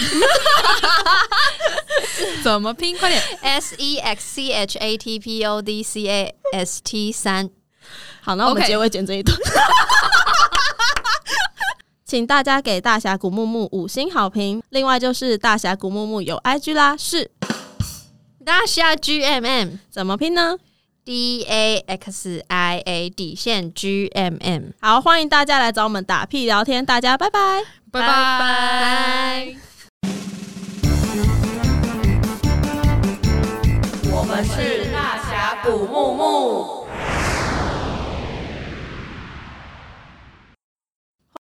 怎么拼？快点，S E X C H A T P O D C A S T 三。好，那我们结尾剪这一段。请大家给大峡谷木木五星好评。另外就是大峡谷木木有 IG 啦，是大峡 G M M，怎么拼呢？D A X I A 底线 G M M，好，欢迎大家来找我们打屁聊天，大家拜拜，拜拜。我我是大峡谷木木。